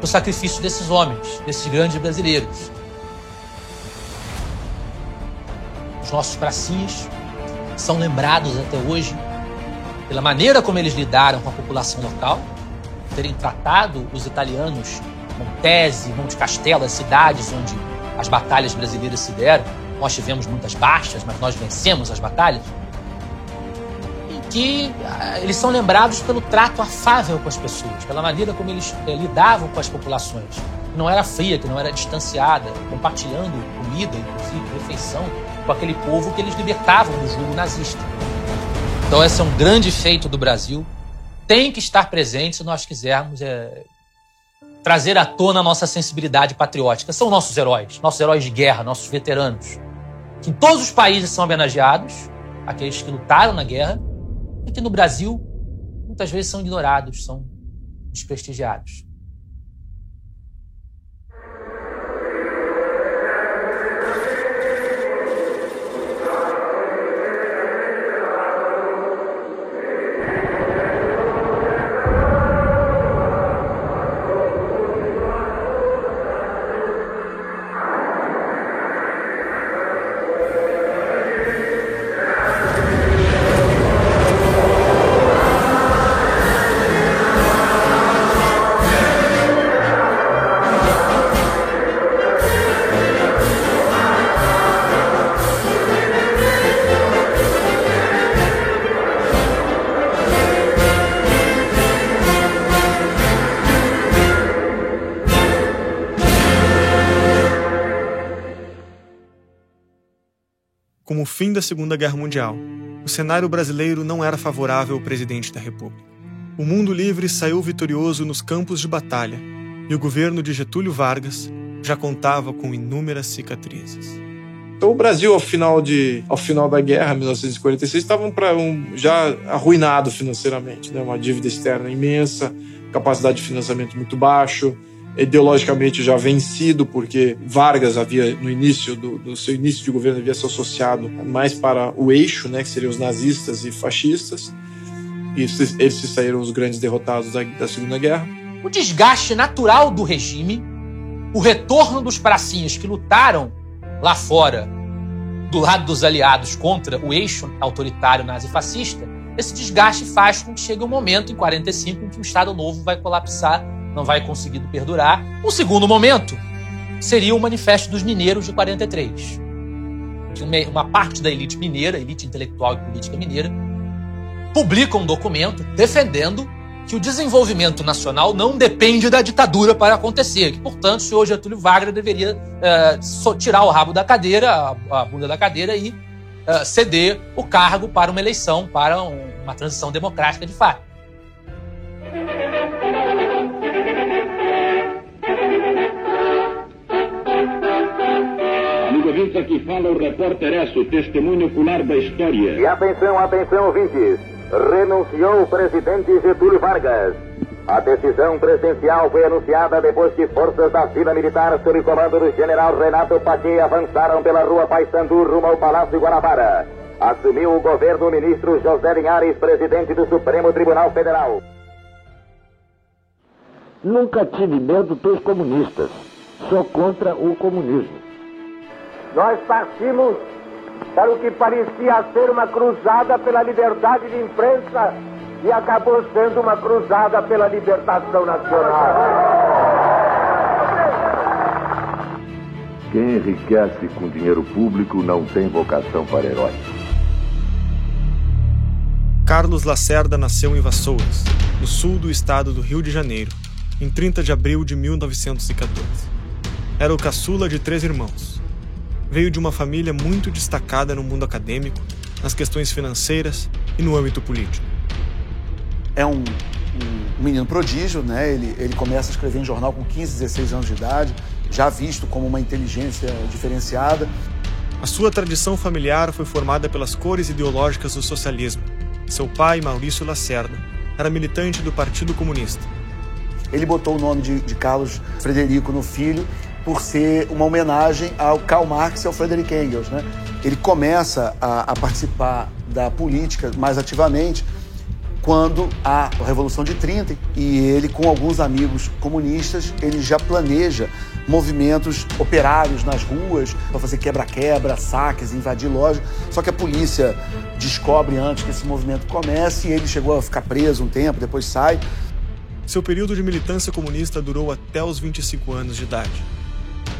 do sacrifício desses homens, desses grandes brasileiros. Os nossos pracinhas são lembrados até hoje pela maneira como eles lidaram com a população local, terem tratado os italianos, Montese, Monte Castelo, as cidades onde as batalhas brasileiras se deram. Nós tivemos muitas baixas, mas nós vencemos as batalhas que ah, eles são lembrados pelo trato afável com as pessoas, pela maneira como eles é, lidavam com as populações. Que não era fria, que não era distanciada, compartilhando comida, inclusive refeição, com aquele povo que eles libertavam do jugo nazista. Então, esse é um grande feito do Brasil. Tem que estar presente se nós quisermos é, trazer à tona a nossa sensibilidade patriótica. São nossos heróis, nossos heróis de guerra, nossos veteranos, que em todos os países são homenageados, aqueles que lutaram na guerra, e que no Brasil muitas vezes são ignorados, são desprestigiados. Da Segunda Guerra Mundial, o cenário brasileiro não era favorável ao presidente da República. O mundo livre saiu vitorioso nos campos de batalha e o governo de Getúlio Vargas já contava com inúmeras cicatrizes. Então o Brasil, ao final, de, ao final da guerra, 1946, estava um, já arruinado financeiramente, né? uma dívida externa imensa, capacidade de financiamento muito baixo, ideologicamente já vencido, porque Vargas havia, no início do, do, seu início de governo, havia se associado mais para o eixo, né, que seriam os nazistas e fascistas, e eles se saíram os grandes derrotados da, da Segunda Guerra. O desgaste natural do regime, o retorno dos pracinhos que lutaram lá fora, do lado dos aliados contra o eixo autoritário nazi-fascista, esse desgaste faz com que chegue um momento, em 45, em que o Estado Novo vai colapsar, não vai conseguir perdurar. Um segundo momento seria o Manifesto dos Mineiros de 43. Que uma parte da elite mineira, elite intelectual e política mineira, publica um documento defendendo que o desenvolvimento nacional não depende da ditadura para acontecer, que, portanto, o senhor Getúlio Vargas deveria uh, tirar o rabo da cadeira, a, bunda da cadeira e uh, ceder o cargo para uma eleição, para um, uma transição democrática de fato. Ouvintes, aqui fala o repórter Esso, testemunho ocular da história. E atenção, atenção, ouvintes renunciou o presidente Getúlio Vargas. A decisão presidencial foi anunciada depois que forças da Vila Militar, sob comando do general Renato Paquet, avançaram pela rua Paissandu rumo ao Palácio Guanabara. Assumiu o governo o ministro José Linhares, presidente do Supremo Tribunal Federal. Nunca tive medo dos comunistas. Sou contra o comunismo. Nós partimos para o que parecia ser uma cruzada pela liberdade de imprensa e acabou sendo uma cruzada pela libertação nacional. Quem enriquece com dinheiro público não tem vocação para herói. Carlos Lacerda nasceu em Vassouras, no sul do estado do Rio de Janeiro, em 30 de abril de 1914. Era o caçula de três irmãos. Veio de uma família muito destacada no mundo acadêmico, nas questões financeiras e no âmbito político. É um, um menino prodígio, né? Ele, ele começa a escrever em jornal com 15, 16 anos de idade, já visto como uma inteligência diferenciada. A sua tradição familiar foi formada pelas cores ideológicas do socialismo. Seu pai, Maurício Lacerda, era militante do Partido Comunista. Ele botou o nome de, de Carlos Frederico no filho por ser uma homenagem ao Karl Marx e ao Friedrich Engels. Né? Ele começa a, a participar da política mais ativamente quando há a Revolução de 30 e ele, com alguns amigos comunistas, ele já planeja movimentos operários nas ruas para fazer quebra-quebra, saques, invadir lojas. Só que a polícia descobre antes que esse movimento comece e ele chegou a ficar preso um tempo, depois sai. Seu período de militância comunista durou até os 25 anos de idade,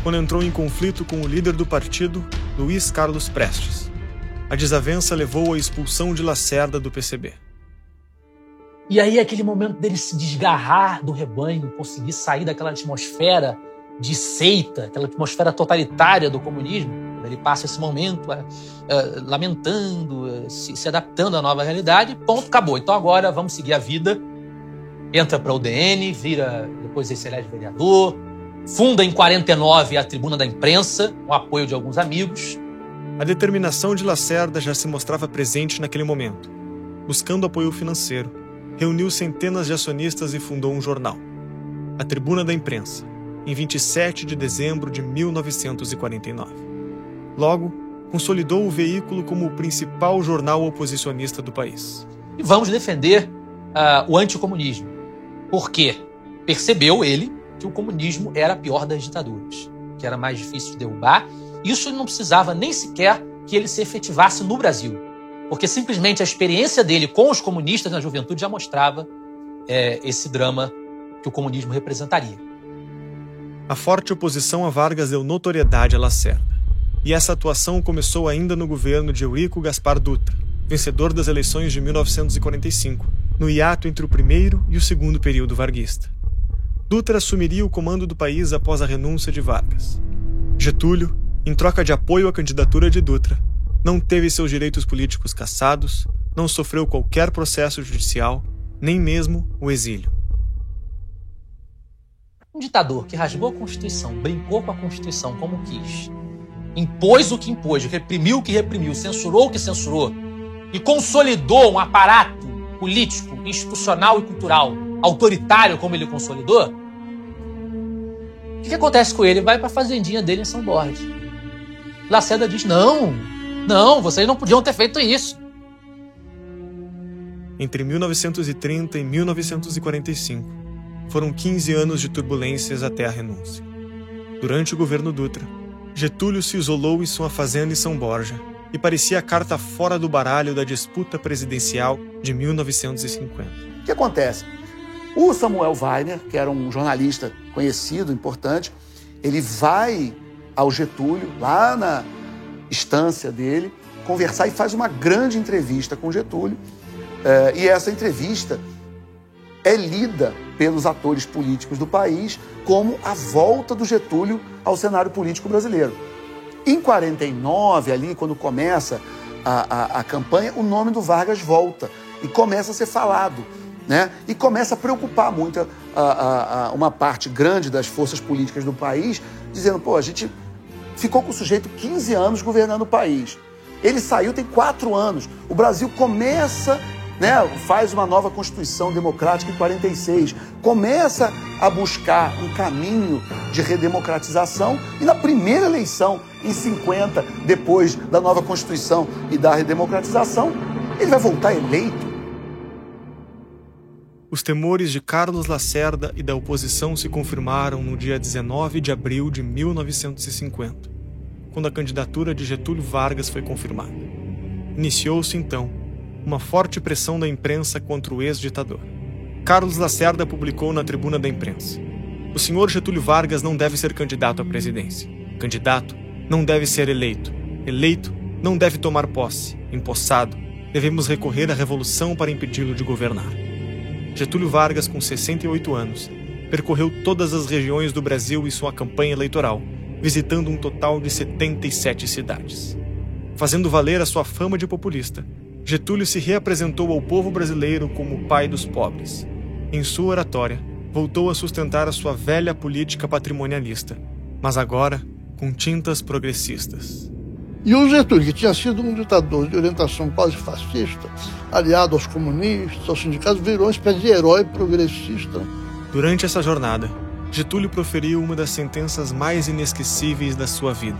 quando entrou em conflito com o líder do partido, Luiz Carlos Prestes. A desavença levou à expulsão de Lacerda do PCB. E aí, aquele momento dele se desgarrar do rebanho, conseguir sair daquela atmosfera de seita, aquela atmosfera totalitária do comunismo, ele passa esse momento uh, uh, lamentando, uh, se, se, adaptando à nova realidade, ponto, acabou. Então agora vamos seguir a vida. Entra para o DN, vira, depois ele se vereador, funda em 49 a Tribuna da Imprensa, com apoio de alguns amigos. A determinação de Lacerda já se mostrava presente naquele momento. Buscando apoio financeiro, reuniu centenas de acionistas e fundou um jornal, a Tribuna da Imprensa, em 27 de dezembro de 1949. Logo, consolidou o veículo como o principal jornal oposicionista do país. E vamos defender uh, o anticomunismo. Por quê? Percebeu ele que o comunismo era a pior das ditaduras, que era mais difícil de derrubar. Isso não precisava nem sequer que ele se efetivasse no Brasil, porque simplesmente a experiência dele com os comunistas na juventude já mostrava é, esse drama que o comunismo representaria. A forte oposição a Vargas deu notoriedade a Lacerda. E essa atuação começou ainda no governo de Eurico Gaspar Dutra, vencedor das eleições de 1945, no hiato entre o primeiro e o segundo período varguista. Dutra assumiria o comando do país após a renúncia de Vargas. Getúlio, em troca de apoio à candidatura de Dutra, Não teve seus direitos políticos cassados, não sofreu qualquer processo judicial, nem mesmo o exílio. Um ditador que rasgou a Constituição, brincou com a Constituição como quis, impôs o que impôs, reprimiu o que reprimiu, censurou o que censurou e consolidou um aparato político, institucional e cultural autoritário como ele consolidou, o que, que acontece com ele? Vai para a fazendinha dele em São Borges. Lacerda diz: não, não, vocês não podiam ter feito isso. Entre 1930 e 1945, foram 15 anos de turbulências até a renúncia. Durante o governo Dutra, Getúlio se isolou em sua fazenda em São Borja e parecia a carta fora do baralho da disputa presidencial de 1950. O que acontece? O Samuel Weiner, que era um jornalista conhecido, importante, ele vai ao Getúlio, lá na estância dele, conversar e faz uma grande entrevista com Getúlio. Eh, e essa entrevista é lida pelos atores políticos do país como a volta do Getúlio ao cenário político brasileiro. Em 49, ali, quando começa a, a, a campanha, o nome do Vargas volta e começa a ser falado. Né? E começa a preocupar muito a, a, uma parte grande das forças políticas do país, dizendo: pô, a gente ficou com o sujeito 15 anos governando o país. Ele saiu tem quatro anos. O Brasil começa né, faz uma nova Constituição Democrática em 46, começa a buscar um caminho de redemocratização e na primeira eleição, em 50, depois da nova Constituição e da redemocratização, ele vai voltar eleito. Os temores de Carlos Lacerda e da oposição se confirmaram no dia 19 de abril de 1950, quando a candidatura de Getúlio Vargas foi confirmada. Iniciou-se então uma forte pressão da imprensa contra o ex-ditador. Carlos Lacerda publicou na tribuna da imprensa: O senhor Getúlio Vargas não deve ser candidato à presidência. Candidato não deve ser eleito. Eleito não deve tomar posse. Empossado, devemos recorrer à revolução para impedi-lo de governar. Getúlio Vargas, com 68 anos, percorreu todas as regiões do Brasil em sua campanha eleitoral, visitando um total de 77 cidades. Fazendo valer a sua fama de populista, Getúlio se reapresentou ao povo brasileiro como o pai dos pobres. Em sua oratória, voltou a sustentar a sua velha política patrimonialista, mas agora com tintas progressistas. E o Getúlio, que tinha sido um ditador de orientação quase fascista, aliado aos comunistas, aos sindicatos, virou uma espécie de herói progressista. Durante essa jornada, Getúlio proferiu uma das sentenças mais inesquecíveis da sua vida.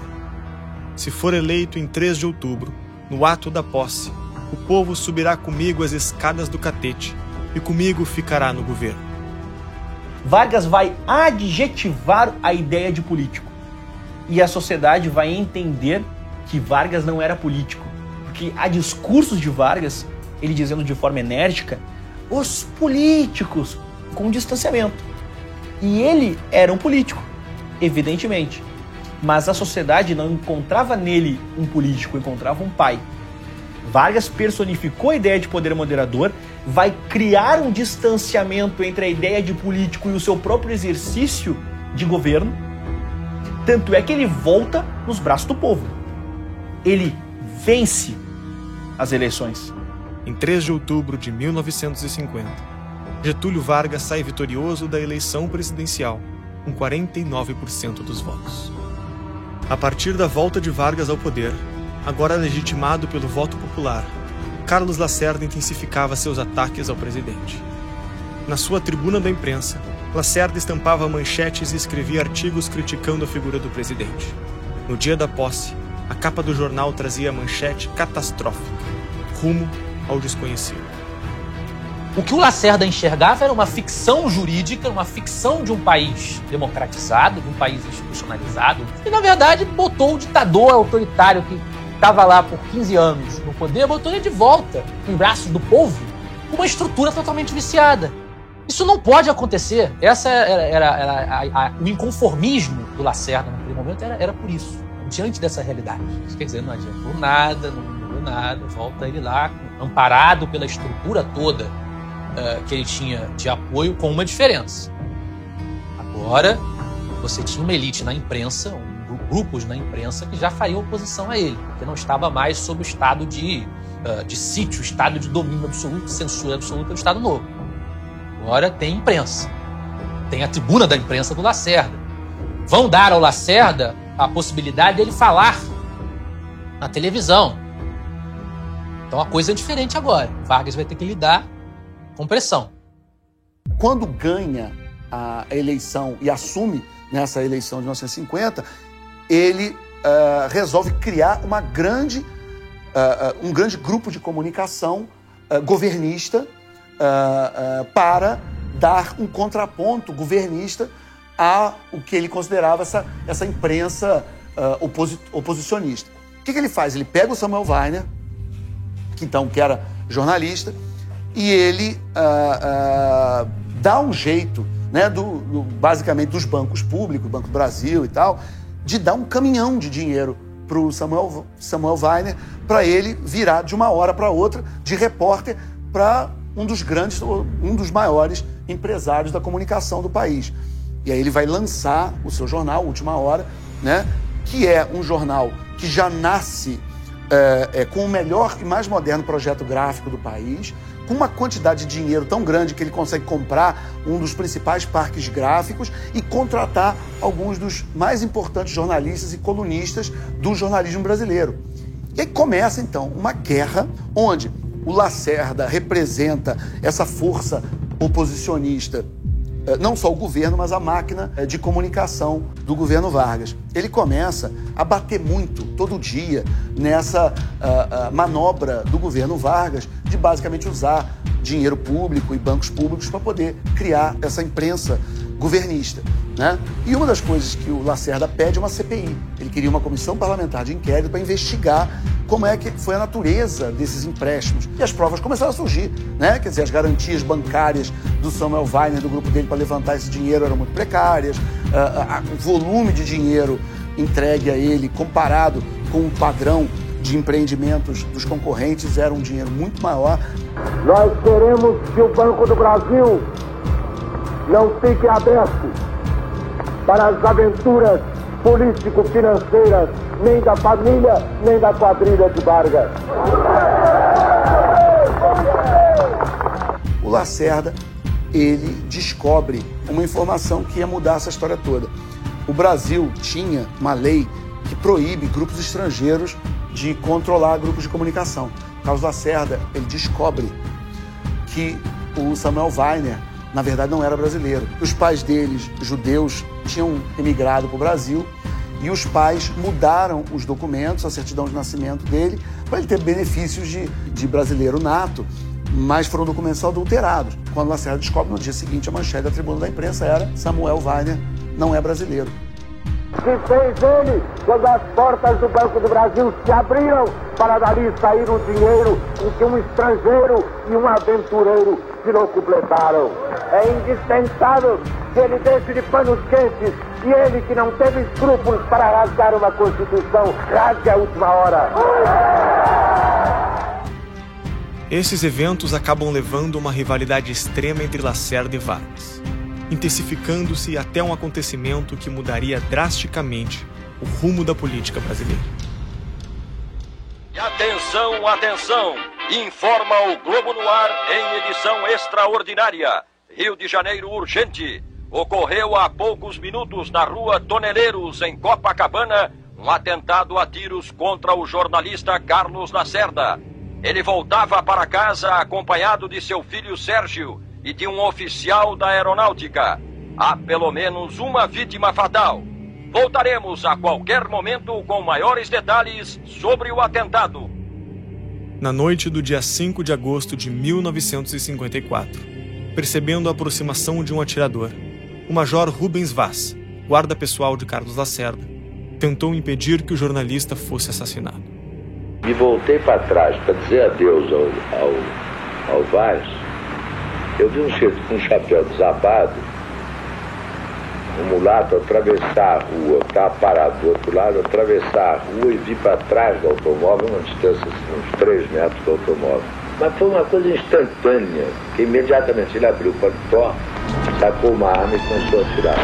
Se for eleito em 3 de outubro, no ato da posse, o povo subirá comigo as escadas do catete e comigo ficará no governo. Vargas vai adjetivar a ideia de político. E a sociedade vai entender que Vargas não era político. Porque há discursos de Vargas, ele dizendo de forma enérgica, os políticos, com distanciamento. E ele era um político, evidentemente. Mas a sociedade não encontrava nele um político, encontrava um pai. Vargas personificou a ideia de poder moderador, vai criar um distanciamento entre a ideia de político e o seu próprio exercício de governo. Tanto é que ele volta nos braços do povo. Ele vence as eleições. Em 3 de outubro de 1950, Getúlio Vargas sai vitorioso da eleição presidencial, com 49% dos votos. A partir da volta de Vargas ao poder, agora legitimado pelo voto popular, Carlos Lacerda intensificava seus ataques ao presidente. Na sua tribuna da imprensa, Lacerda estampava manchetes e escrevia artigos criticando a figura do presidente. No dia da posse, a capa do jornal trazia a manchete catastrófica: rumo ao desconhecido. O que o Lacerda enxergava era uma ficção jurídica, uma ficção de um país democratizado, de um país institucionalizado, e na verdade botou o ditador autoritário que estava lá por 15 anos no poder, botou ele de volta em braços do povo com uma estrutura totalmente viciada. Isso não pode acontecer. Essa era, era, era a, a, o inconformismo do Lacerda naquele momento era, era por isso, diante dessa realidade. Quer dizer, não adiantou nada, não mudou nada, volta ele lá, amparado pela estrutura toda uh, que ele tinha de apoio, com uma diferença. Agora, você tinha uma elite na imprensa, um grupo grupos na imprensa que já fariam oposição a ele, porque não estava mais sob o estado de, uh, de sítio, estado de domínio absoluto, censura absoluta do Estado Novo. Agora tem imprensa. Tem a tribuna da imprensa do Lacerda. Vão dar ao Lacerda a possibilidade dele falar na televisão. Então a coisa é diferente agora. Vargas vai ter que lidar com pressão. Quando ganha a eleição e assume nessa eleição de 1950, ele uh, resolve criar uma grande, uh, uh, um grande grupo de comunicação governista para dar um contraponto governista a o que ele considerava essa, essa imprensa oposi oposicionista. O que, que ele faz? Ele pega o Samuel Weiner, que então que era jornalista, e ele dá um jeito né, do, do, basicamente dos bancos públicos, Banco do Brasil e tal, de dar um caminhão de dinheiro para o Samuel, Samuel Weiner, para ele virar de uma hora para outra de repórter para um dos grandes, um dos maiores empresários da comunicação do país. E aí ele vai lançar o seu jornal, Última Hora, né, que é um jornal que já nasce é, é, com o melhor e mais moderno projeto gráfico do país, com uma quantidade de dinheiro tão grande que ele consegue comprar um dos principais parques gráficos e contratar alguns dos mais importantes jornalistas e colunistas do jornalismo brasileiro. E aí começa então uma guerra onde o Lacerda representa essa força oposicionista não só o governo, mas a máquina eh, de comunicação do governo Vargas. Ele começa a bater muito, todo dia, nessa uh, uh, manobra do governo Vargas de basicamente usar dinheiro público e bancos públicos para poder criar essa imprensa governista. Né? E uma das coisas que o Lacerda pede é uma CPI. Ele queria uma comissão parlamentar de inquérito para investigar como é que foi a natureza desses empréstimos. E as provas começaram a surgir, né? Quer dizer, as garantias bancárias do Samuel Weiner, do grupo dele, para levantar esse dinheiro eram muito precárias. Uh, uh, o volume de dinheiro entregue a ele, comparado com o padrão de empreendimentos dos concorrentes, era um dinheiro muito maior. Nós queremos que o Banco do Brasil não fique aberto para as aventuras político-financeiras nem da família, nem da quadrilha de Vargas. O Lacerda, ele descobre uma informação que ia mudar essa história toda. O Brasil tinha uma lei que proíbe grupos estrangeiros de controlar grupos de comunicação. Carlos Lacerda, ele descobre que o Samuel Weiner, na verdade, não era brasileiro. Os pais deles, judeus, tinham emigrado para o Brasil e os pais mudaram os documentos, a certidão de nascimento dele, para ele ter benefícios de, de brasileiro nato, mas foram documentos adulterados. Quando Lacerda descobre no dia seguinte, a manchete da tribuna da imprensa era Samuel Weiner não é brasileiro. Que fez ele quando as portas do Banco do Brasil se abriram para dali sair o dinheiro em que um estrangeiro e um aventureiro se não completaram. É indispensável que ele deixe de panos quentes e ele que não teve escrúpulos para rasgar uma Constituição, rasgue a última hora. Esses eventos acabam levando uma rivalidade extrema entre Lacerda e Vargas, intensificando-se até um acontecimento que mudaria drasticamente o rumo da política brasileira. Atenção, atenção! Informa o Globo no Ar em edição extraordinária. Rio de Janeiro urgente ocorreu há poucos minutos na rua Toneleiros, em Copacabana, um atentado a tiros contra o jornalista Carlos Lacerda. Ele voltava para casa acompanhado de seu filho Sérgio e de um oficial da aeronáutica. Há pelo menos uma vítima fatal. Voltaremos a qualquer momento com maiores detalhes sobre o atentado. Na noite do dia 5 de agosto de 1954, percebendo a aproximação de um atirador, o Major Rubens Vaz, guarda pessoal de Carlos Lacerda, tentou impedir que o jornalista fosse assassinado. Me voltei para trás para dizer adeus ao, ao, ao Vaz. Eu vi um sujeito com um chapéu desabado, um mulato atravessar a rua, estava parado do outro lado, atravessar a rua e vir para trás do automóvel, uma distância assim, uns 3 metros do automóvel. Mas foi uma coisa instantânea, que imediatamente ele abriu o paletó, sacou uma arma e começou a atirar.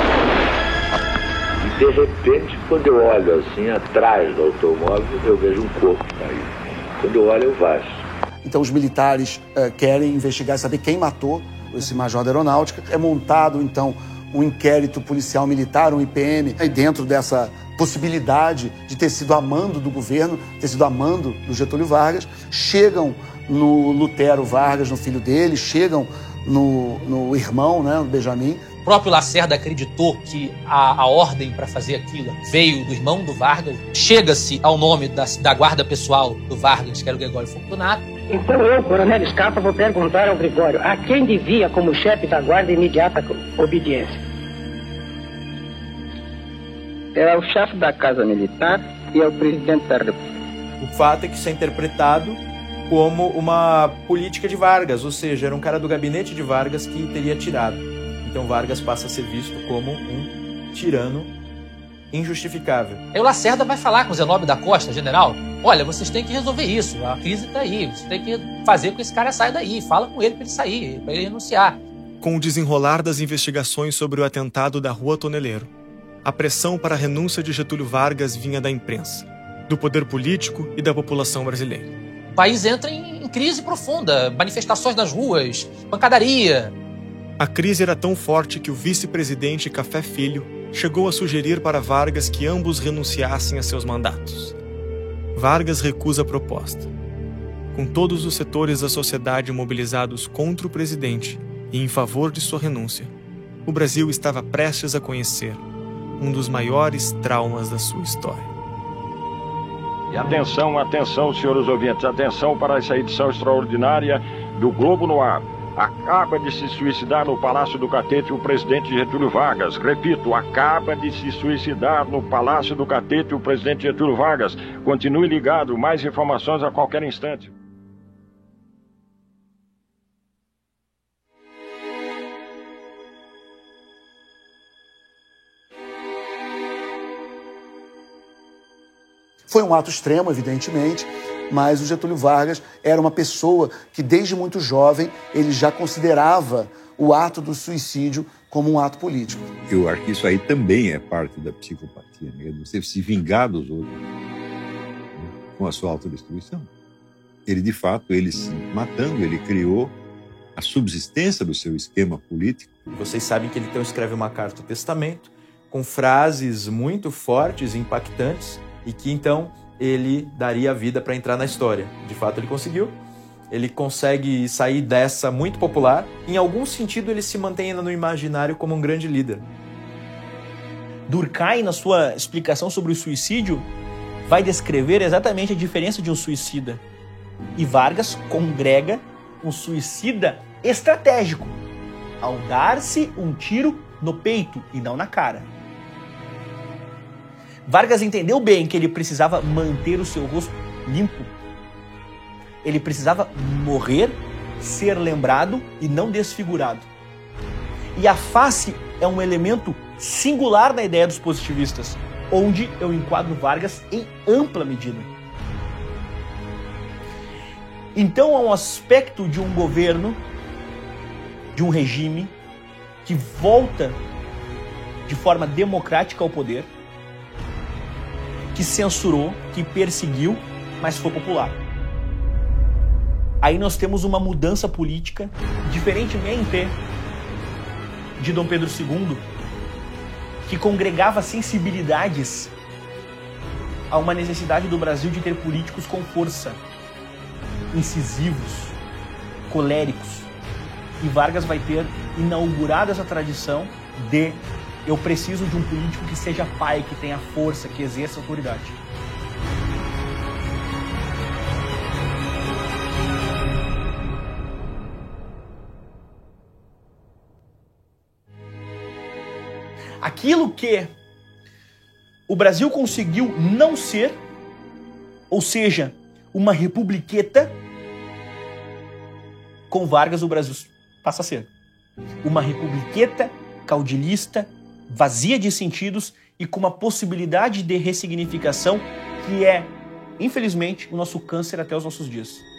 E de repente, quando eu olho assim atrás do automóvel, eu vejo um corpo caído. Quando eu olho, eu vasto. Então os militares eh, querem investigar e saber quem matou esse major da aeronáutica. É montado, então, um inquérito policial militar, um IPM, e dentro dessa possibilidade de ter sido amando do governo, ter sido amando do Getúlio Vargas, chegam no Lutero Vargas, no filho dele, chegam no, no irmão, né, no Benjamin. O próprio Lacerda acreditou que a, a ordem para fazer aquilo veio do irmão do Vargas. Chega-se ao nome da, da guarda pessoal do Vargas, que era o Gregório Fortunato. Então eu, Coronel Scarpa, vou perguntar ao Gregório a quem devia, como chefe da guarda, imediata obediência. Era o chefe da Casa Militar e é o presidente da República. O fato é que isso é interpretado como uma política de Vargas, ou seja, era um cara do gabinete de Vargas que teria tirado. Então Vargas passa a ser visto como um tirano injustificável. Aí o Lacerda vai falar com o Zenóbio da Costa, general, olha, vocês têm que resolver isso, a crise está aí, vocês têm que fazer com que esse cara saia daí, fala com ele para ele sair, para ele renunciar. Com o desenrolar das investigações sobre o atentado da Rua Toneleiro, a pressão para a renúncia de Getúlio Vargas vinha da imprensa, do poder político e da população brasileira. O país entra em crise profunda, manifestações nas ruas, pancadaria. A crise era tão forte que o vice-presidente Café Filho chegou a sugerir para Vargas que ambos renunciassem a seus mandatos. Vargas recusa a proposta. Com todos os setores da sociedade mobilizados contra o presidente e em favor de sua renúncia, o Brasil estava prestes a conhecer um dos maiores traumas da sua história. E atenção, atenção, senhores ouvintes, atenção para essa edição extraordinária do Globo no Ar. Acaba de se suicidar no Palácio do Catete o presidente Getúlio Vargas. Repito, acaba de se suicidar no Palácio do Catete o presidente Getúlio Vargas. Continue ligado, mais informações a qualquer instante. Foi um ato extremo, evidentemente, mas o Getúlio Vargas era uma pessoa que desde muito jovem ele já considerava o ato do suicídio como um ato político. Eu acho que isso aí também é parte da psicopatia, né? você se vingar dos outros né? com a sua autodestruição. Ele, de fato, ele se matando, ele criou a subsistência do seu esquema político. Vocês sabem que ele então escreve uma carta ao testamento com frases muito fortes e impactantes e que então ele daria a vida para entrar na história. De fato, ele conseguiu. Ele consegue sair dessa muito popular. Em algum sentido, ele se mantém ainda no imaginário como um grande líder. Durkheim, na sua explicação sobre o suicídio, vai descrever exatamente a diferença de um suicida. E Vargas congrega um suicida estratégico, ao dar-se um tiro no peito e não na cara. Vargas entendeu bem que ele precisava manter o seu rosto limpo. Ele precisava morrer, ser lembrado e não desfigurado. E a face é um elemento singular na ideia dos positivistas, onde eu enquadro Vargas em ampla medida. Então há um aspecto de um governo, de um regime, que volta de forma democrática ao poder, que censurou, que perseguiu, mas foi popular. Aí nós temos uma mudança política, diferentemente de Dom Pedro II, que congregava sensibilidades a uma necessidade do Brasil de ter políticos com força, incisivos, coléricos. E Vargas vai ter inaugurado essa tradição de eu preciso de um político que seja pai, que tenha força, que exerça autoridade. Aquilo que o Brasil conseguiu não ser, ou seja, uma republiqueta, com Vargas o Brasil passa a ser. Uma republiqueta caudilhista, vazia de sentidos e com uma possibilidade de ressignificação que é, infelizmente, o nosso câncer até os nossos dias.